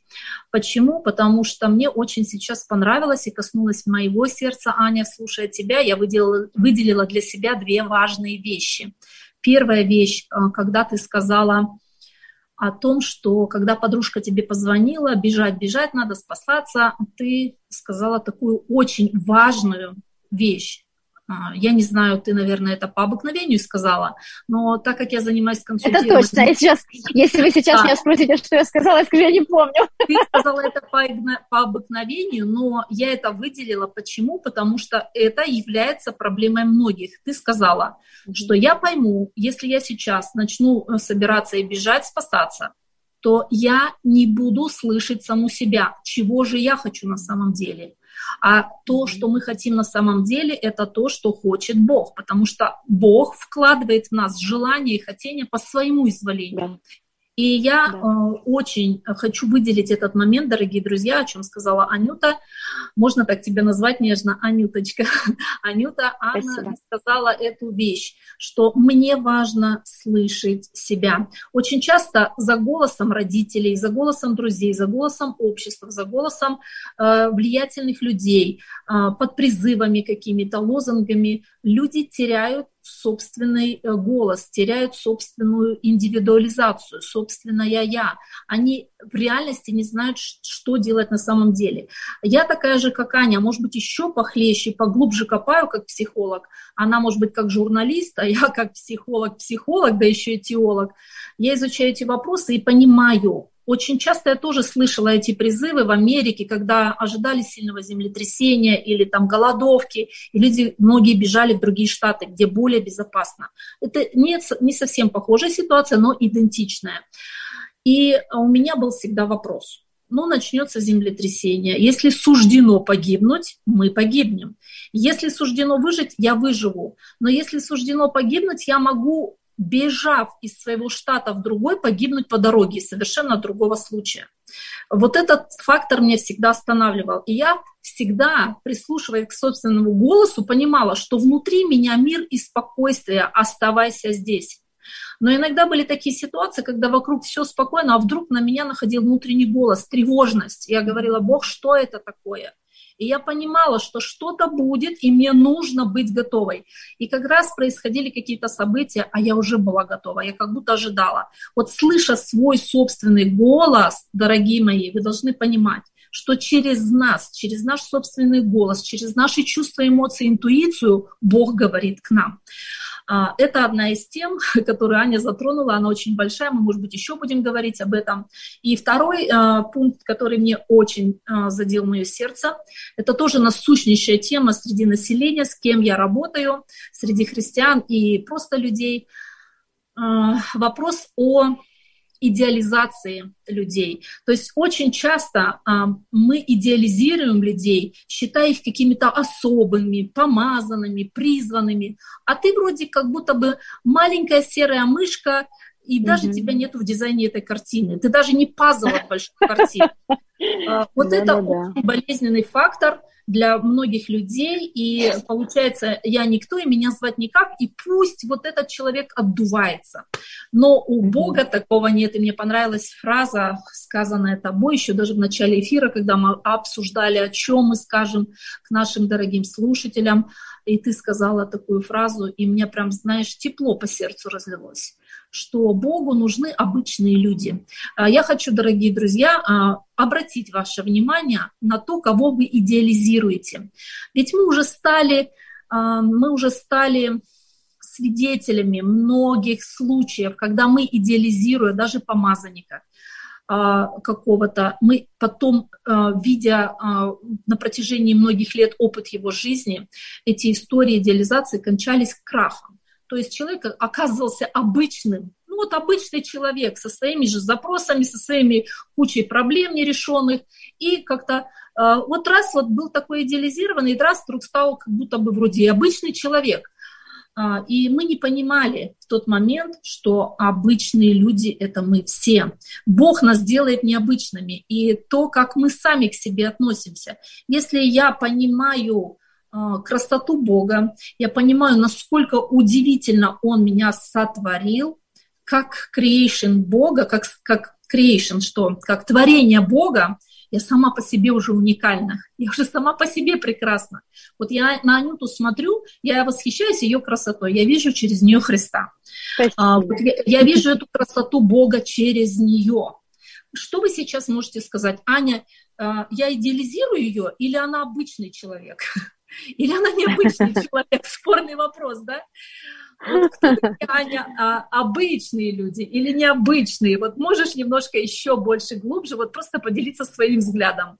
Почему? Потому что мне очень сейчас понравилось и коснулось моего сердца, Аня, слушая тебя, я выделила, выделила для себя две важные вещи. Первая вещь, э, когда ты сказала о том, что когда подружка тебе позвонила, бежать, бежать надо, спасаться, ты сказала такую очень важную вещь. А, я не знаю, ты, наверное, это по обыкновению сказала, но так как я занимаюсь консультированием... Это точно. Я сейчас, если вы сейчас да. меня спросите, что я сказала, я скажу, я не помню. Ты сказала это по, по обыкновению, но я это выделила. Почему? Потому что это является проблемой многих. Ты сказала, что я пойму, если я сейчас начну э, собираться и бежать, спасаться, то я не буду слышать саму себя, чего же я хочу на самом деле. А то, что мы хотим на самом деле, это то, что хочет Бог, потому что Бог вкладывает в нас желание и хотение по своему изволению. И я да. э, очень хочу выделить этот момент, дорогие друзья, о чем сказала Анюта. Можно так тебя назвать нежно, Анюточка. Анюта, Анна сказала эту вещь, что мне важно слышать себя. Очень часто за голосом родителей, за голосом друзей, за голосом общества, за голосом э, влиятельных людей, э, под призывами какими-то, лозунгами люди теряют собственный э, голос, теряют собственную индивидуализацию, собственное я. Они в реальности не знают, что делать на самом деле. Я такая же, как Аня, может быть, еще похлеще, поглубже копаю, как психолог. Она, может быть, как журналист, а я как психолог-психолог, да еще и теолог. Я изучаю эти вопросы и понимаю, очень часто я тоже слышала эти призывы в Америке, когда ожидали сильного землетрясения или там голодовки, и люди, многие бежали в другие штаты, где более безопасно. Это не, не совсем похожая ситуация, но идентичная. И у меня был всегда вопрос. Ну, начнется землетрясение. Если суждено погибнуть, мы погибнем. Если суждено выжить, я выживу. Но если суждено погибнуть, я могу бежав из своего штата в другой, погибнуть по дороге совершенно другого случая. Вот этот фактор меня всегда останавливал. И я всегда, прислушиваясь к собственному голосу, понимала, что внутри меня мир и спокойствие, оставайся здесь. Но иногда были такие ситуации, когда вокруг все спокойно, а вдруг на меня находил внутренний голос, тревожность. Я говорила, Бог, что это такое? И я понимала, что что-то будет, и мне нужно быть готовой. И как раз происходили какие-то события, а я уже была готова, я как будто ожидала. Вот слыша свой собственный голос, дорогие мои, вы должны понимать, что через нас, через наш собственный голос, через наши чувства, эмоции, интуицию Бог говорит к нам. А, это одна из тем, которую Аня затронула, она очень большая, мы, может быть, еще будем говорить об этом. И второй а, пункт, который мне очень а, задел мое сердце, это тоже насущнейшая тема среди населения, с кем я работаю, среди христиан и просто людей. Вопрос о идеализации людей. То есть очень часто а, мы идеализируем людей, считая их какими-то особыми, помазанными, призванными, а ты вроде как будто бы маленькая серая мышка, и даже mm-hmm. тебя нет в дизайне этой картины. Ты даже не пазл от большой картины. А, вот это очень болезненный фактор – для многих людей, и получается, я никто, и меня звать никак, и пусть вот этот человек отдувается. Но у Бога такого нет, и мне понравилась фраза, сказанная тобой еще даже в начале эфира, когда мы обсуждали, о чем мы скажем к нашим дорогим слушателям, и ты сказала такую фразу, и мне прям, знаешь, тепло по сердцу разлилось что Богу нужны обычные люди. А, я хочу, дорогие друзья, а, обратить ваше внимание на то, кого вы идеализируете. Ведь мы уже стали, а, мы уже стали свидетелями многих случаев, когда мы идеализируя даже помазанника какого-то, мы потом, видя на протяжении многих лет опыт его жизни, эти истории идеализации кончались крахом. То есть человек оказывался обычным, ну вот обычный человек со своими же запросами, со своими кучей проблем нерешенных, и как-то э, вот раз вот был такой идеализированный, и раз вдруг стал как будто бы вроде и обычный человек. А, и мы не понимали в тот момент, что обычные люди – это мы все. Бог нас делает необычными. И то, как мы сами к себе относимся. Если я понимаю, красоту Бога, я понимаю, насколько удивительно Он меня сотворил, как creation Бога, как, как creation, что, как творение Бога, я сама по себе уже уникальна, я уже сама по себе прекрасна. Вот я на Анюту смотрю, я восхищаюсь ее красотой, я вижу через нее Христа. А, вот я, я вижу эту красоту Бога через нее. Что вы сейчас можете сказать, Аня, а, я идеализирую ее или она обычный человек? Или она необычный человек? Спорный вопрос, да? Вот кто Аня, а, обычные люди или необычные? Вот можешь немножко еще больше глубже, вот просто поделиться своим взглядом.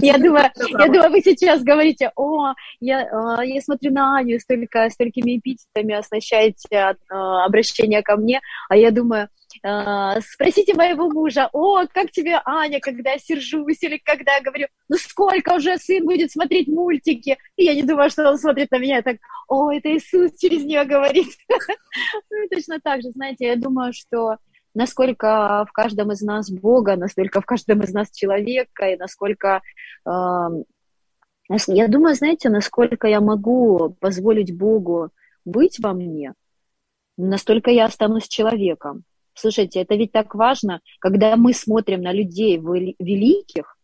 Я думаю, я думаю, вы сейчас говорите, о, я, а, я смотрю на Аню, столько, столькими эпитетами оснащаете а, обращение ко мне, а я думаю, а, спросите моего мужа, о, как тебе Аня, когда я сержусь, или когда я говорю, ну сколько уже сын будет смотреть мультики, и я не думаю, что он смотрит на меня так, о, это Иисус через нее говорит. Ну и точно так же, знаете, я думаю, что насколько в каждом из нас Бога, настолько в каждом из нас человека, и насколько я думаю, знаете, насколько я могу позволить Богу быть во мне, настолько я останусь человеком. Слушайте, это ведь так важно, когда мы смотрим на людей великих,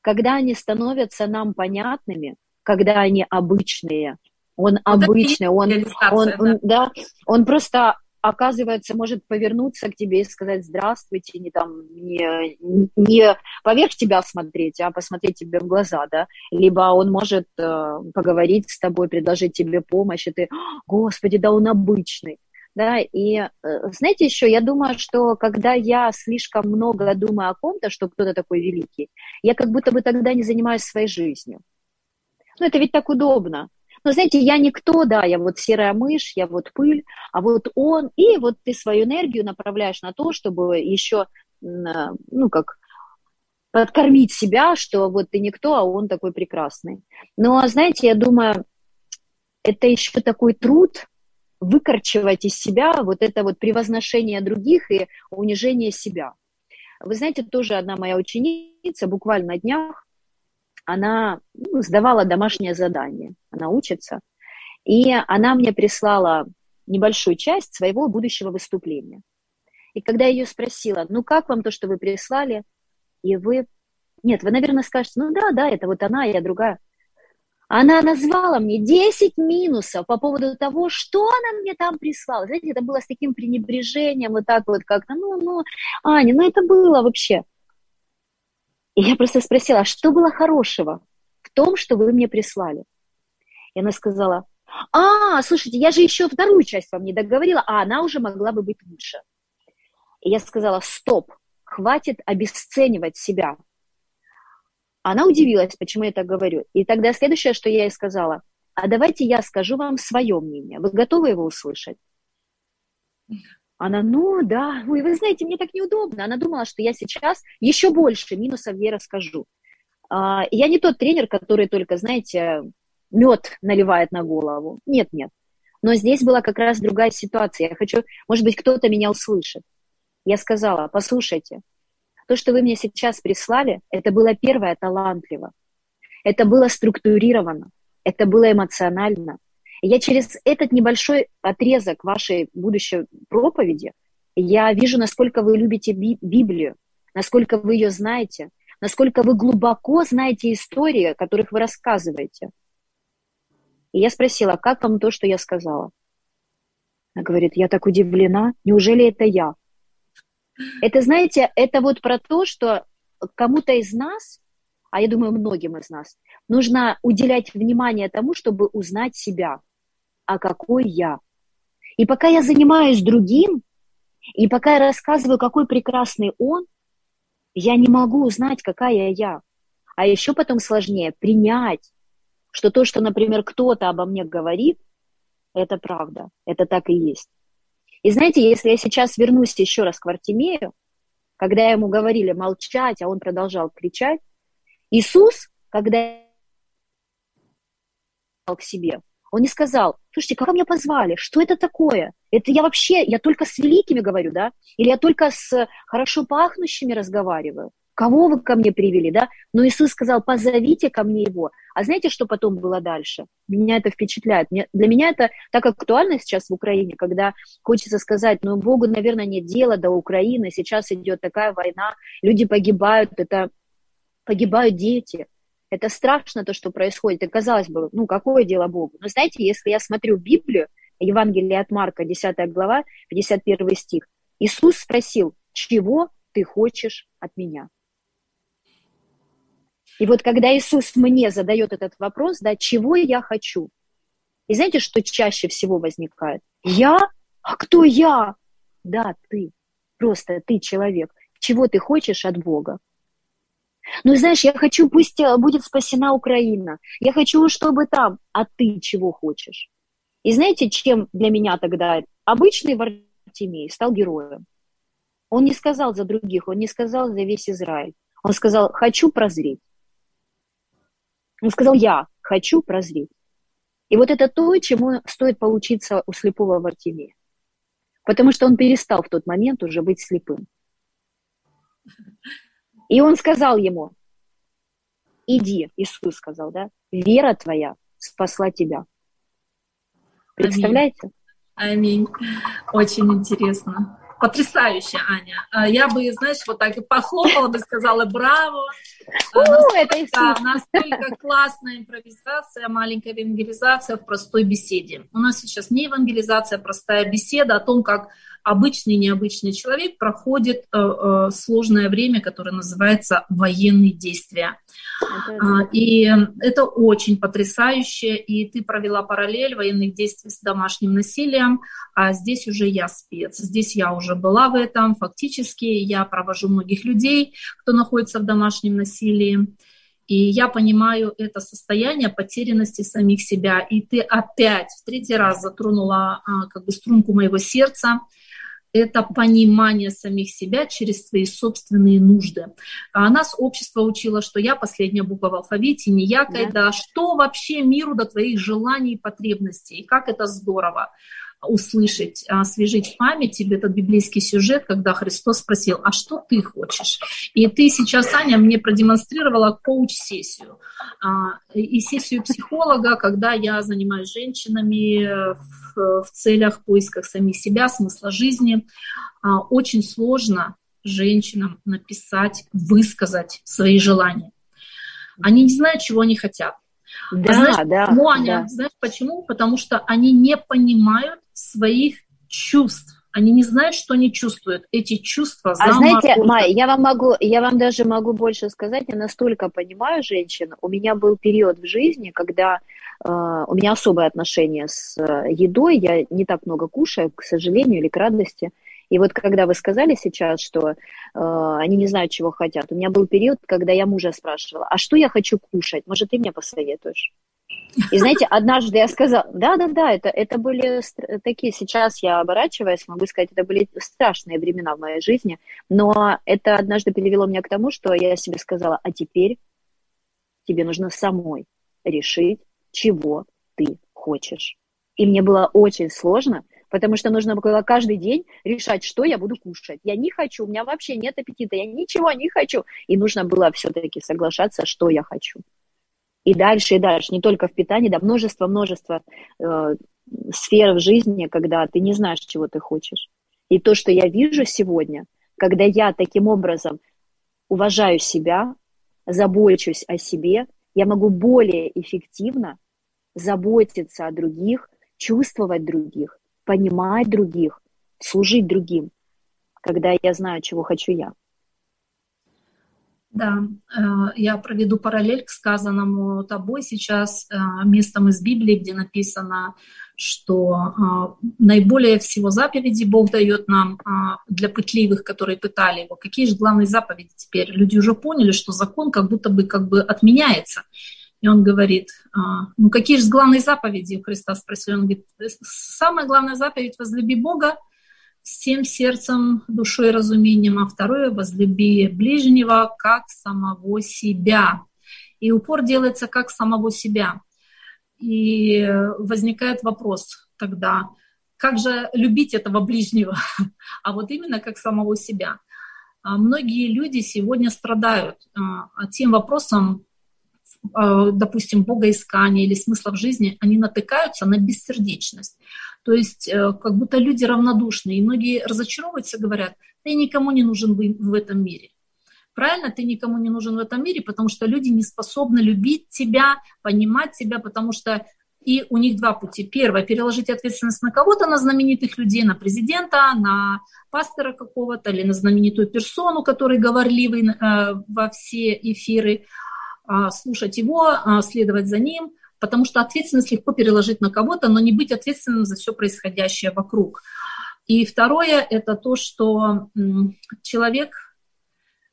когда они становятся нам понятными, когда они обычные. Он вот обычный, он, он, да. он, да, он просто оказывается, может повернуться к тебе и сказать здравствуйте, не там, не, не поверх тебя смотреть, а посмотреть тебе в глаза, да, либо он может э, поговорить с тобой, предложить тебе помощь, и ты, господи, да он обычный, да, и э, знаете еще, я думаю, что когда я слишком много думаю о ком-то, что кто-то такой великий, я как будто бы тогда не занимаюсь своей жизнью. Ну, это ведь так удобно. Но знаете, я никто, да, я вот серая мышь, я вот пыль, а вот он, и вот ты свою энергию направляешь на то, чтобы еще, ну, как подкормить себя, что вот ты никто, а он такой прекрасный. Но, знаете, я думаю, это еще такой труд выкорчевать из себя вот это вот превозношение других и унижение себя. Вы знаете, тоже одна моя ученица буквально на днях она ну, сдавала домашнее задание, она учится, и она мне прислала небольшую часть своего будущего выступления. И когда я ее спросила, ну как вам то, что вы прислали, и вы... Нет, вы, наверное, скажете, ну да, да, это вот она, я другая. Она назвала мне 10 минусов по поводу того, что она мне там прислала. Знаете, это было с таким пренебрежением, вот так вот как-то, ну, ну, Аня, ну это было вообще. И я просто спросила, а что было хорошего в том, что вы мне прислали? И она сказала, а, слушайте, я же еще вторую часть вам не договорила, а она уже могла бы быть лучше. И я сказала, стоп, хватит обесценивать себя. Она удивилась, почему я так говорю. И тогда следующее, что я ей сказала, а давайте я скажу вам свое мнение. Вы готовы его услышать? Она, ну да, ой, вы знаете, мне так неудобно. Она думала, что я сейчас еще больше минусов ей расскажу. А, я не тот тренер, который только, знаете, мед наливает на голову. Нет, нет. Но здесь была как раз другая ситуация. Я хочу, может быть, кто-то меня услышит. Я сказала, послушайте, то, что вы мне сейчас прислали, это было первое талантливо. Это было структурировано, это было эмоционально, я через этот небольшой отрезок вашей будущей проповеди, я вижу, насколько вы любите Библию, насколько вы ее знаете, насколько вы глубоко знаете истории, о которых вы рассказываете. И я спросила, как вам то, что я сказала? Она говорит, я так удивлена, неужели это я? Это, знаете, это вот про то, что кому-то из нас, а я думаю, многим из нас, нужно уделять внимание тому, чтобы узнать себя а какой я. И пока я занимаюсь другим, и пока я рассказываю, какой прекрасный он, я не могу узнать, какая я. А еще потом сложнее принять, что то, что, например, кто-то обо мне говорит, это правда, это так и есть. И знаете, если я сейчас вернусь еще раз к Вартимею, когда ему говорили молчать, а он продолжал кричать, Иисус, когда к себе, он не сказал, слушайте, как меня позвали? Что это такое? Это я вообще, я только с великими говорю, да? Или я только с хорошо пахнущими разговариваю? Кого вы ко мне привели, да? Но Иисус сказал, позовите ко мне его. А знаете, что потом было дальше? Меня это впечатляет. Для меня это так актуально сейчас в Украине, когда хочется сказать, ну, Богу, наверное, нет дела до Украины, сейчас идет такая война, люди погибают, это погибают дети. Это страшно, то, что происходит. И казалось бы, ну, какое дело Богу? Но знаете, если я смотрю Библию, Евангелие от Марка, 10 глава, 51 стих, Иисус спросил, чего ты хочешь от меня? И вот когда Иисус мне задает этот вопрос, да, чего я хочу? И знаете, что чаще всего возникает? Я? А кто я? Да, ты. Просто ты человек. Чего ты хочешь от Бога? Ну, знаешь, я хочу, пусть э, будет спасена Украина. Я хочу, чтобы там. А ты чего хочешь? И знаете, чем для меня тогда обычный Вартимей стал героем? Он не сказал за других, он не сказал за весь Израиль. Он сказал, хочу прозреть. Он сказал, я хочу прозреть. И вот это то, чему стоит поучиться у слепого Вартимея. Потому что он перестал в тот момент уже быть слепым. И он сказал ему, иди, Иисус сказал, да, вера твоя спасла тебя. Представляете? Аминь. Очень интересно. Потрясающе, Аня. А, я бы, знаешь, вот так и похлопала бы, сказала браво. А, настолько, да, настолько классная импровизация, маленькая евангелизация в простой беседе. У нас сейчас не евангелизация, а простая беседа о том, как обычный необычный человек проходит э, э, сложное время, которое называется военные действия. Это... И это очень потрясающе. И ты провела параллель военных действий с домашним насилием, а здесь уже я спец. Здесь я уже была в этом. Фактически я провожу многих людей, кто находится в домашнем насилии. И я понимаю это состояние потерянности самих себя. И ты опять в третий раз затронула а, как бы струнку моего сердца это понимание самих себя через свои собственные нужды. А нас общество учило, что я последняя буква в алфавите, не я, да. да. Что вообще миру до твоих желаний и потребностей? И как это здорово услышать, освежить в памяти этот библейский сюжет, когда Христос спросил, а что ты хочешь? И ты сейчас, Аня, мне продемонстрировала коуч-сессию. А, и сессию психолога, когда я занимаюсь женщинами в, в целях поиска самих себя, смысла жизни. А, очень сложно женщинам написать, высказать свои желания. Они не знают, чего они хотят. Да, а знаешь, да, почему, Аня? Да. Знаешь почему? Потому что они не понимают своих чувств. Они не знают, что они чувствуют. Эти чувства А знаете, Майя, я вам могу, я вам даже могу больше сказать, я настолько понимаю женщин. У меня был период в жизни, когда э, у меня особое отношение с э, едой, я не так много кушаю, к сожалению или к радости. И вот когда вы сказали сейчас, что э, они не знают, чего хотят, у меня был период, когда я мужа спрашивала, а что я хочу кушать? Может, ты мне посоветуешь? И знаете, однажды я сказала, да-да-да, это, это были такие, сейчас я оборачиваясь, могу сказать, это были страшные времена в моей жизни, но это однажды привело меня к тому, что я себе сказала, а теперь тебе нужно самой решить, чего ты хочешь. И мне было очень сложно, потому что нужно было каждый день решать, что я буду кушать. Я не хочу, у меня вообще нет аппетита, я ничего не хочу. И нужно было все-таки соглашаться, что я хочу и дальше, и дальше, не только в питании, да, множество-множество э, сфер в жизни, когда ты не знаешь, чего ты хочешь. И то, что я вижу сегодня, когда я таким образом уважаю себя, забочусь о себе, я могу более эффективно заботиться о других, чувствовать других, понимать других, служить другим, когда я знаю, чего хочу я. Да, э, я проведу параллель к сказанному тобой сейчас э, местом из Библии, где написано, что э, наиболее всего заповеди Бог дает нам для пытливых, которые пытали его. Какие же главные заповеди теперь? Люди уже поняли, что закон как будто бы как бы отменяется. И он говорит, ну какие же главные заповеди у Христа спросил? Он говорит, самая главная заповедь – возлюби Бога всем сердцем, душой разумением, а второе – возлюби ближнего как самого себя. И упор делается как самого себя. И возникает вопрос тогда, как же любить этого ближнего? А вот именно как самого себя. А многие люди сегодня страдают а, тем вопросом, допустим, богоискания или смысла в жизни, они натыкаются на бессердечность. То есть э, как будто люди равнодушны, и многие разочаровываются, говорят, ты никому не нужен в этом мире. Правильно, ты никому не нужен в этом мире, потому что люди не способны любить тебя, понимать тебя, потому что и у них два пути. Первое, переложить ответственность на кого-то, на знаменитых людей, на президента, на пастора какого-то или на знаменитую персону, который говорливый э, во все эфиры, э, слушать его, э, следовать за ним потому что ответственность легко переложить на кого-то, но не быть ответственным за все происходящее вокруг. И второе – это то, что человек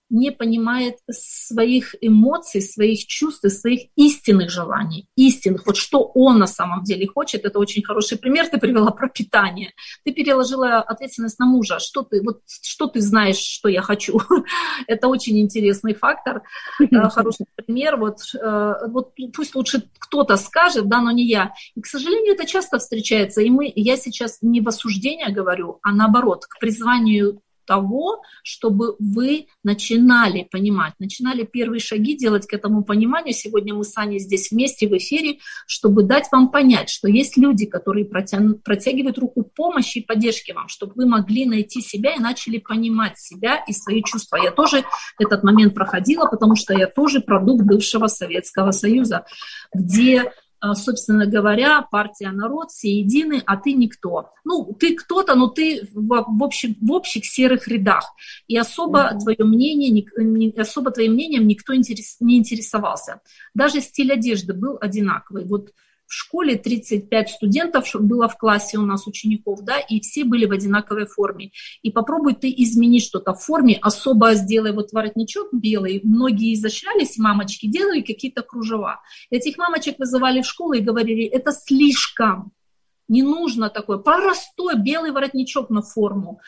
не понимает своих эмоций, своих чувств своих истинных желаний, истинных, вот что он на самом деле хочет. Это очень хороший пример ты привела про питание. Ты переложила ответственность на мужа. Что ты, вот, что ты знаешь, что я хочу? Это очень интересный фактор, э, хороший пример. Вот, э, вот пусть лучше кто-то скажет, да, но не я. И, к сожалению, это часто встречается. И мы, я сейчас не в осуждение говорю, а наоборот, к призванию того, чтобы вы начинали понимать, начинали первые шаги делать к этому пониманию. Сегодня мы с Аней здесь вместе в эфире, чтобы дать вам понять, что есть люди, которые протягивают руку помощи и поддержки вам, чтобы вы могли найти себя и начали понимать себя и свои чувства. Я тоже этот момент проходила, потому что я тоже продукт бывшего Советского Союза, где собственно говоря, партия народ, все едины, а ты никто. Ну, ты кто-то, но ты в, в, общем, в общих серых рядах. И особо mm-hmm. твое мнение, не, особо твоим мнением никто интерес, не интересовался. Даже стиль одежды был одинаковый. Вот в школе 35 студентов было в классе у нас учеников, да, и все были в одинаковой форме. И попробуй ты изменить что-то в форме, особо сделай вот воротничок белый. Многие изощрялись, мамочки делали какие-то кружева. Этих мамочек вызывали в школу и говорили, это слишком, не нужно такое, простой белый воротничок на форму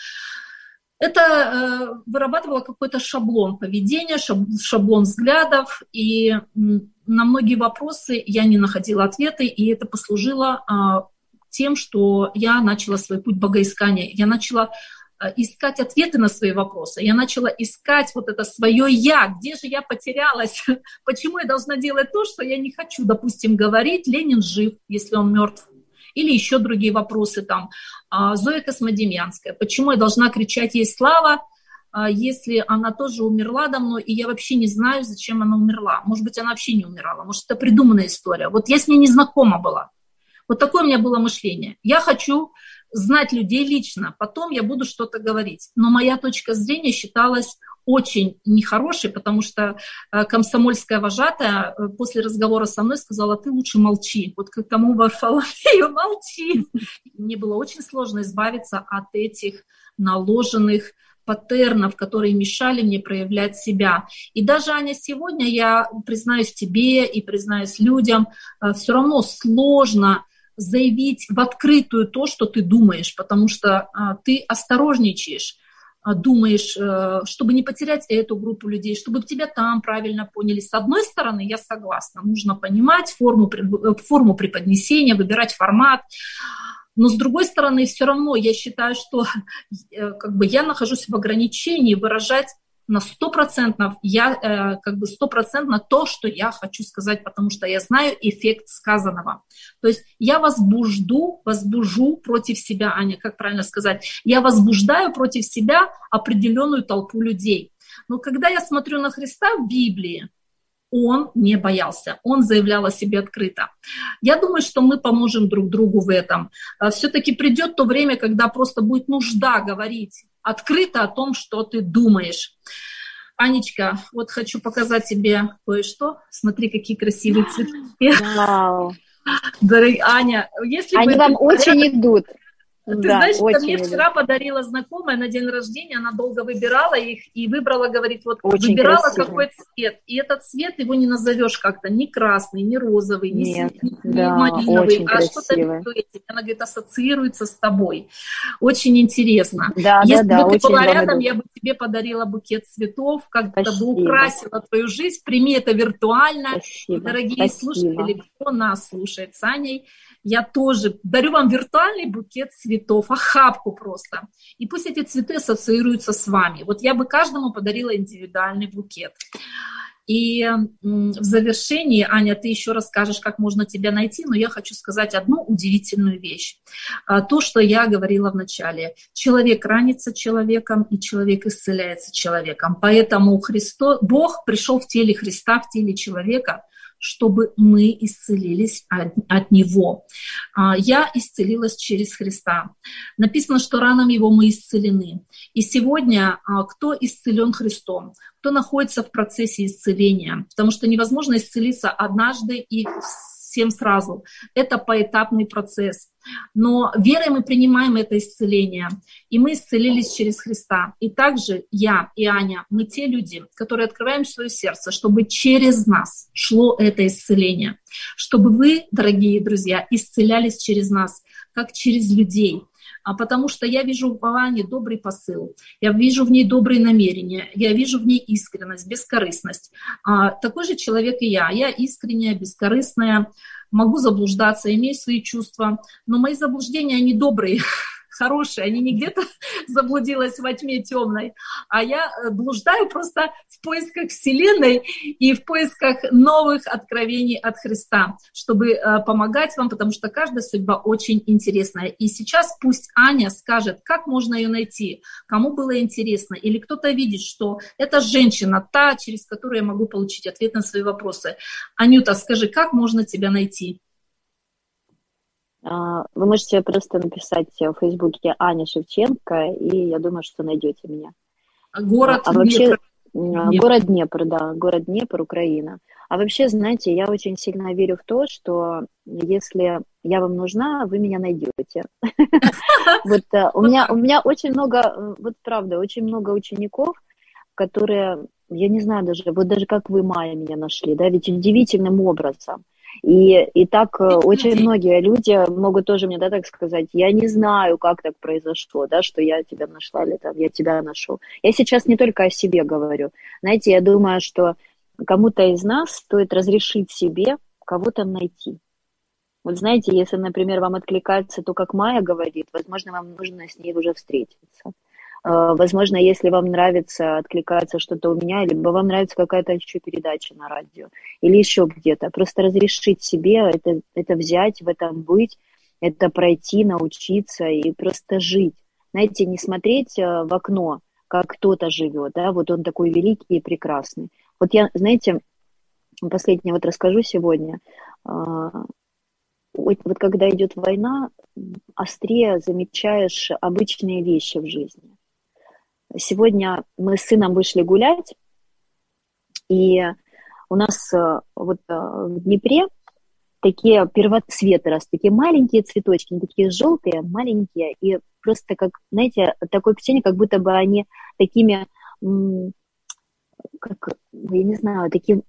это э, вырабатывало какой-то шаблон поведения, шаблон взглядов, и на многие вопросы я не находила ответы, и это послужило э, тем, что я начала свой путь богоискания. Я начала э, искать ответы на свои вопросы. Я начала искать вот это свое «я», где же я потерялась, почему я должна делать то, что я не хочу, допустим, говорить, Ленин жив, если он мертв, или еще другие вопросы там. А, Зоя Космодемьянская, почему я должна кричать ей слава, а, если она тоже умерла давно, и я вообще не знаю, зачем она умерла. Может быть, она вообще не умирала, может, это придуманная история. Вот я с ней не знакома была. Вот такое у меня было мышление. Я хочу знать людей лично, потом я буду что-то говорить. Но моя точка зрения считалась очень нехорошей, потому что э, комсомольская вожатая э, после разговора со мной сказала, ты лучше молчи. Вот к тому Варфоломею молчи. Мне было очень сложно избавиться от этих наложенных паттернов, которые мешали мне проявлять себя. И даже, Аня, сегодня я признаюсь тебе и признаюсь людям, э, все равно сложно заявить в открытую то, что ты думаешь, потому что ты осторожничаешь, думаешь, э, чтобы не потерять эту группу людей, чтобы тебя там правильно поняли. С одной стороны, я согласна, нужно понимать форму, э, форму преподнесения, выбирать формат, но с другой стороны, все равно я считаю, что э, как бы я нахожусь в ограничении выражать на сто процентов я э, как бы стопроцентно то, что я хочу сказать, потому что я знаю эффект сказанного. То есть я возбужду, возбужу против себя, Аня, как правильно сказать, я возбуждаю против себя определенную толпу людей. Но когда я смотрю на Христа в Библии, он не боялся, он заявлял о себе открыто. Я думаю, что мы поможем друг другу в этом. А Все-таки придет то время, когда просто будет нужда говорить открыто о том, что ты думаешь. Анечка, вот хочу показать тебе кое-что. Смотри, какие красивые цветы. Вау. Дорогая Аня, если Они вам очень идут. Ты да, знаешь, это мне вчера подарила знакомая на день рождения, она долго выбирала их и выбрала, говорит, вот очень выбирала красиво. какой цвет. И этот цвет его не назовешь как-то ни красный, ни розовый, ни, Нет, ни, да, малиновый, а что-то Она говорит, ассоциируется с тобой. Очень интересно. Да, Если да, бы да, ты была рядом, я бы тебе подарила букет цветов, как-то бы украсила твою жизнь. Прими это виртуально. Спасибо. Дорогие Спасибо. слушатели, кто нас слушает с Аней, я тоже дарю вам виртуальный букет цветов, охапку просто. И пусть эти цветы ассоциируются с вами. Вот я бы каждому подарила индивидуальный букет. И в завершении, Аня, ты еще расскажешь, как можно тебя найти, но я хочу сказать одну удивительную вещь. А, то, что я говорила в начале. Человек ранится человеком, и человек исцеляется человеком. Поэтому Христос, Бог пришел в теле Христа, в теле человека, чтобы мы исцелились от, от Него. А, я исцелилась через Христа. Написано, что ранам Его мы исцелены. И сегодня а, кто исцелен Христом? Кто находится в процессе исцеления? Потому что невозможно исцелиться однажды и всем сразу. Это поэтапный процесс. Но верой мы принимаем это исцеление, и мы исцелились через Христа. И также я и Аня, мы те люди, которые открываем свое сердце, чтобы через нас шло это исцеление, чтобы вы, дорогие друзья, исцелялись через нас, как через людей, а потому что я вижу в Алане добрый посыл, я вижу в ней добрые намерения, я вижу в ней искренность, бескорыстность. А, такой же человек и я. Я искренняя, бескорыстная, могу заблуждаться, имею свои чувства, но мои заблуждения, они добрые. хорошие, они не где-то заблудилась во тьме темной, а я э, блуждаю просто в поисках Вселенной и в поисках новых откровений от Христа, чтобы э, помогать вам, потому что каждая судьба очень интересная. И сейчас пусть Аня скажет, как можно ее найти, кому было интересно, или кто-то видит, что эта женщина, та, через которую я могу получить ответ на свои вопросы. Анюта, скажи, как можно тебя найти? А, вы можете просто написать в Фейсбуке Аня Шевченко, и я думаю, что найдете меня. Город а, а вообще, Днепр. Город Днепр, да, город Днепр, Украина. А вообще, знаете, я очень сильно верю в то, что если я вам нужна, вы меня найдете. Вот э, у меня у меня очень много, э, вот правда, очень много учеников, которые, я не знаю даже, вот даже как вы, Майя, меня нашли, да, ведь удивительным образом. И, и так э, очень многие люди могут тоже мне, да, так сказать, я не знаю, как так произошло, да, что я тебя нашла или там я тебя нашел. Я сейчас не только о себе говорю. Знаете, я думаю, что кому-то из нас стоит разрешить себе кого-то найти. Вот знаете, если, например, вам откликается то, как Майя говорит, возможно, вам нужно с ней уже встретиться. Э, возможно, если вам нравится, откликается что-то у меня, либо вам нравится какая-то еще передача на радио, или еще где-то. Просто разрешить себе это, это взять, в этом быть, это пройти, научиться и просто жить. Знаете, не смотреть э, в окно, как кто-то живет, да, вот он такой великий и прекрасный. Вот я, знаете, последнее вот расскажу сегодня. Э, вот, вот когда идет война, острее замечаешь обычные вещи в жизни. Сегодня мы с сыном вышли гулять, и у нас э, вот э, в Днепре такие первоцветы раз, такие маленькие цветочки, они такие желтые, маленькие, и просто как, знаете, такое впечатление, как будто бы они такими, как, я не знаю, такие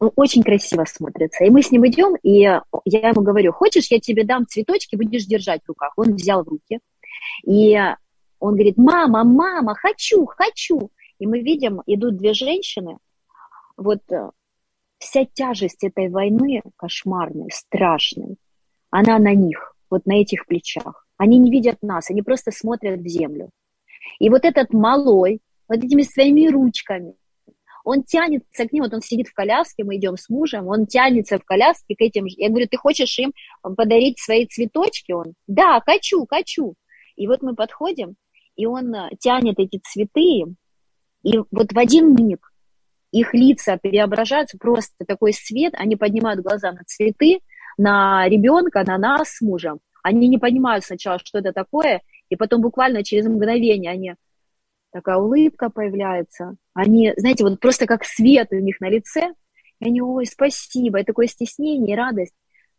ну, очень красиво смотрятся. И мы с ним идем, и я ему говорю, хочешь, я тебе дам цветочки, будешь держать в руках. Он взял в руки, и он говорит, мама, мама, хочу, хочу. И мы видим, идут две женщины, вот э, вся тяжесть этой войны кошмарной, страшной, она на них, вот на этих плечах. Они не видят нас, они просто смотрят в землю. И вот этот малой, вот этими своими ручками, он тянется к ним, вот он сидит в коляске, мы идем с мужем, он тянется в коляске к этим, я говорю, ты хочешь им подарить свои цветочки? Он, да, хочу, хочу. И вот мы подходим, и он э, тянет эти цветы, и вот в один миг их лица преображаются, просто такой свет, они поднимают глаза на цветы, на ребенка, на нас с мужем. Они не понимают сначала, что это такое, и потом буквально через мгновение они такая улыбка появляется. Они, знаете, вот просто как свет у них на лице. И они, ой, спасибо, и такое стеснение и радость.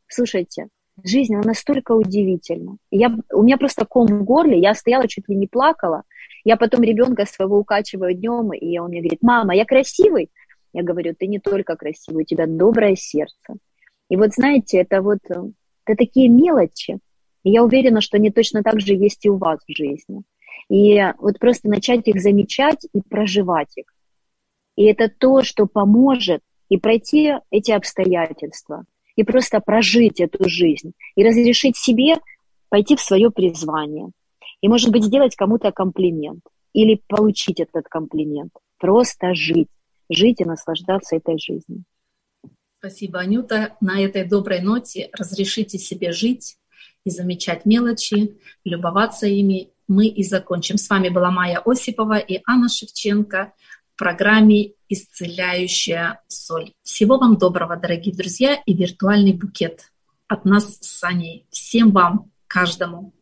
Слушайте, жизнь, она настолько удивительна. Я, у меня просто ком в горле, я стояла, чуть ли не плакала. Я потом ребенка своего укачиваю днем, и он мне говорит, мама, я красивый? Я говорю, ты не только красивый, у тебя доброе сердце. И вот знаете, это вот это такие мелочи. И я уверена, что они точно так же есть и у вас в жизни. И вот просто начать их замечать и проживать их. И это то, что поможет и пройти эти обстоятельства – и просто прожить эту жизнь, и разрешить себе пойти в свое призвание. И, может быть, сделать кому-то комплимент или получить этот комплимент. Просто жить, жить и наслаждаться этой жизнью. Спасибо, Анюта. На этой доброй ноте разрешите себе жить и замечать мелочи, любоваться ими. Мы и закончим. С вами была Майя Осипова и Анна Шевченко программе «Исцеляющая соль». Всего вам доброго, дорогие друзья, и виртуальный букет от нас с Саней. Всем вам, каждому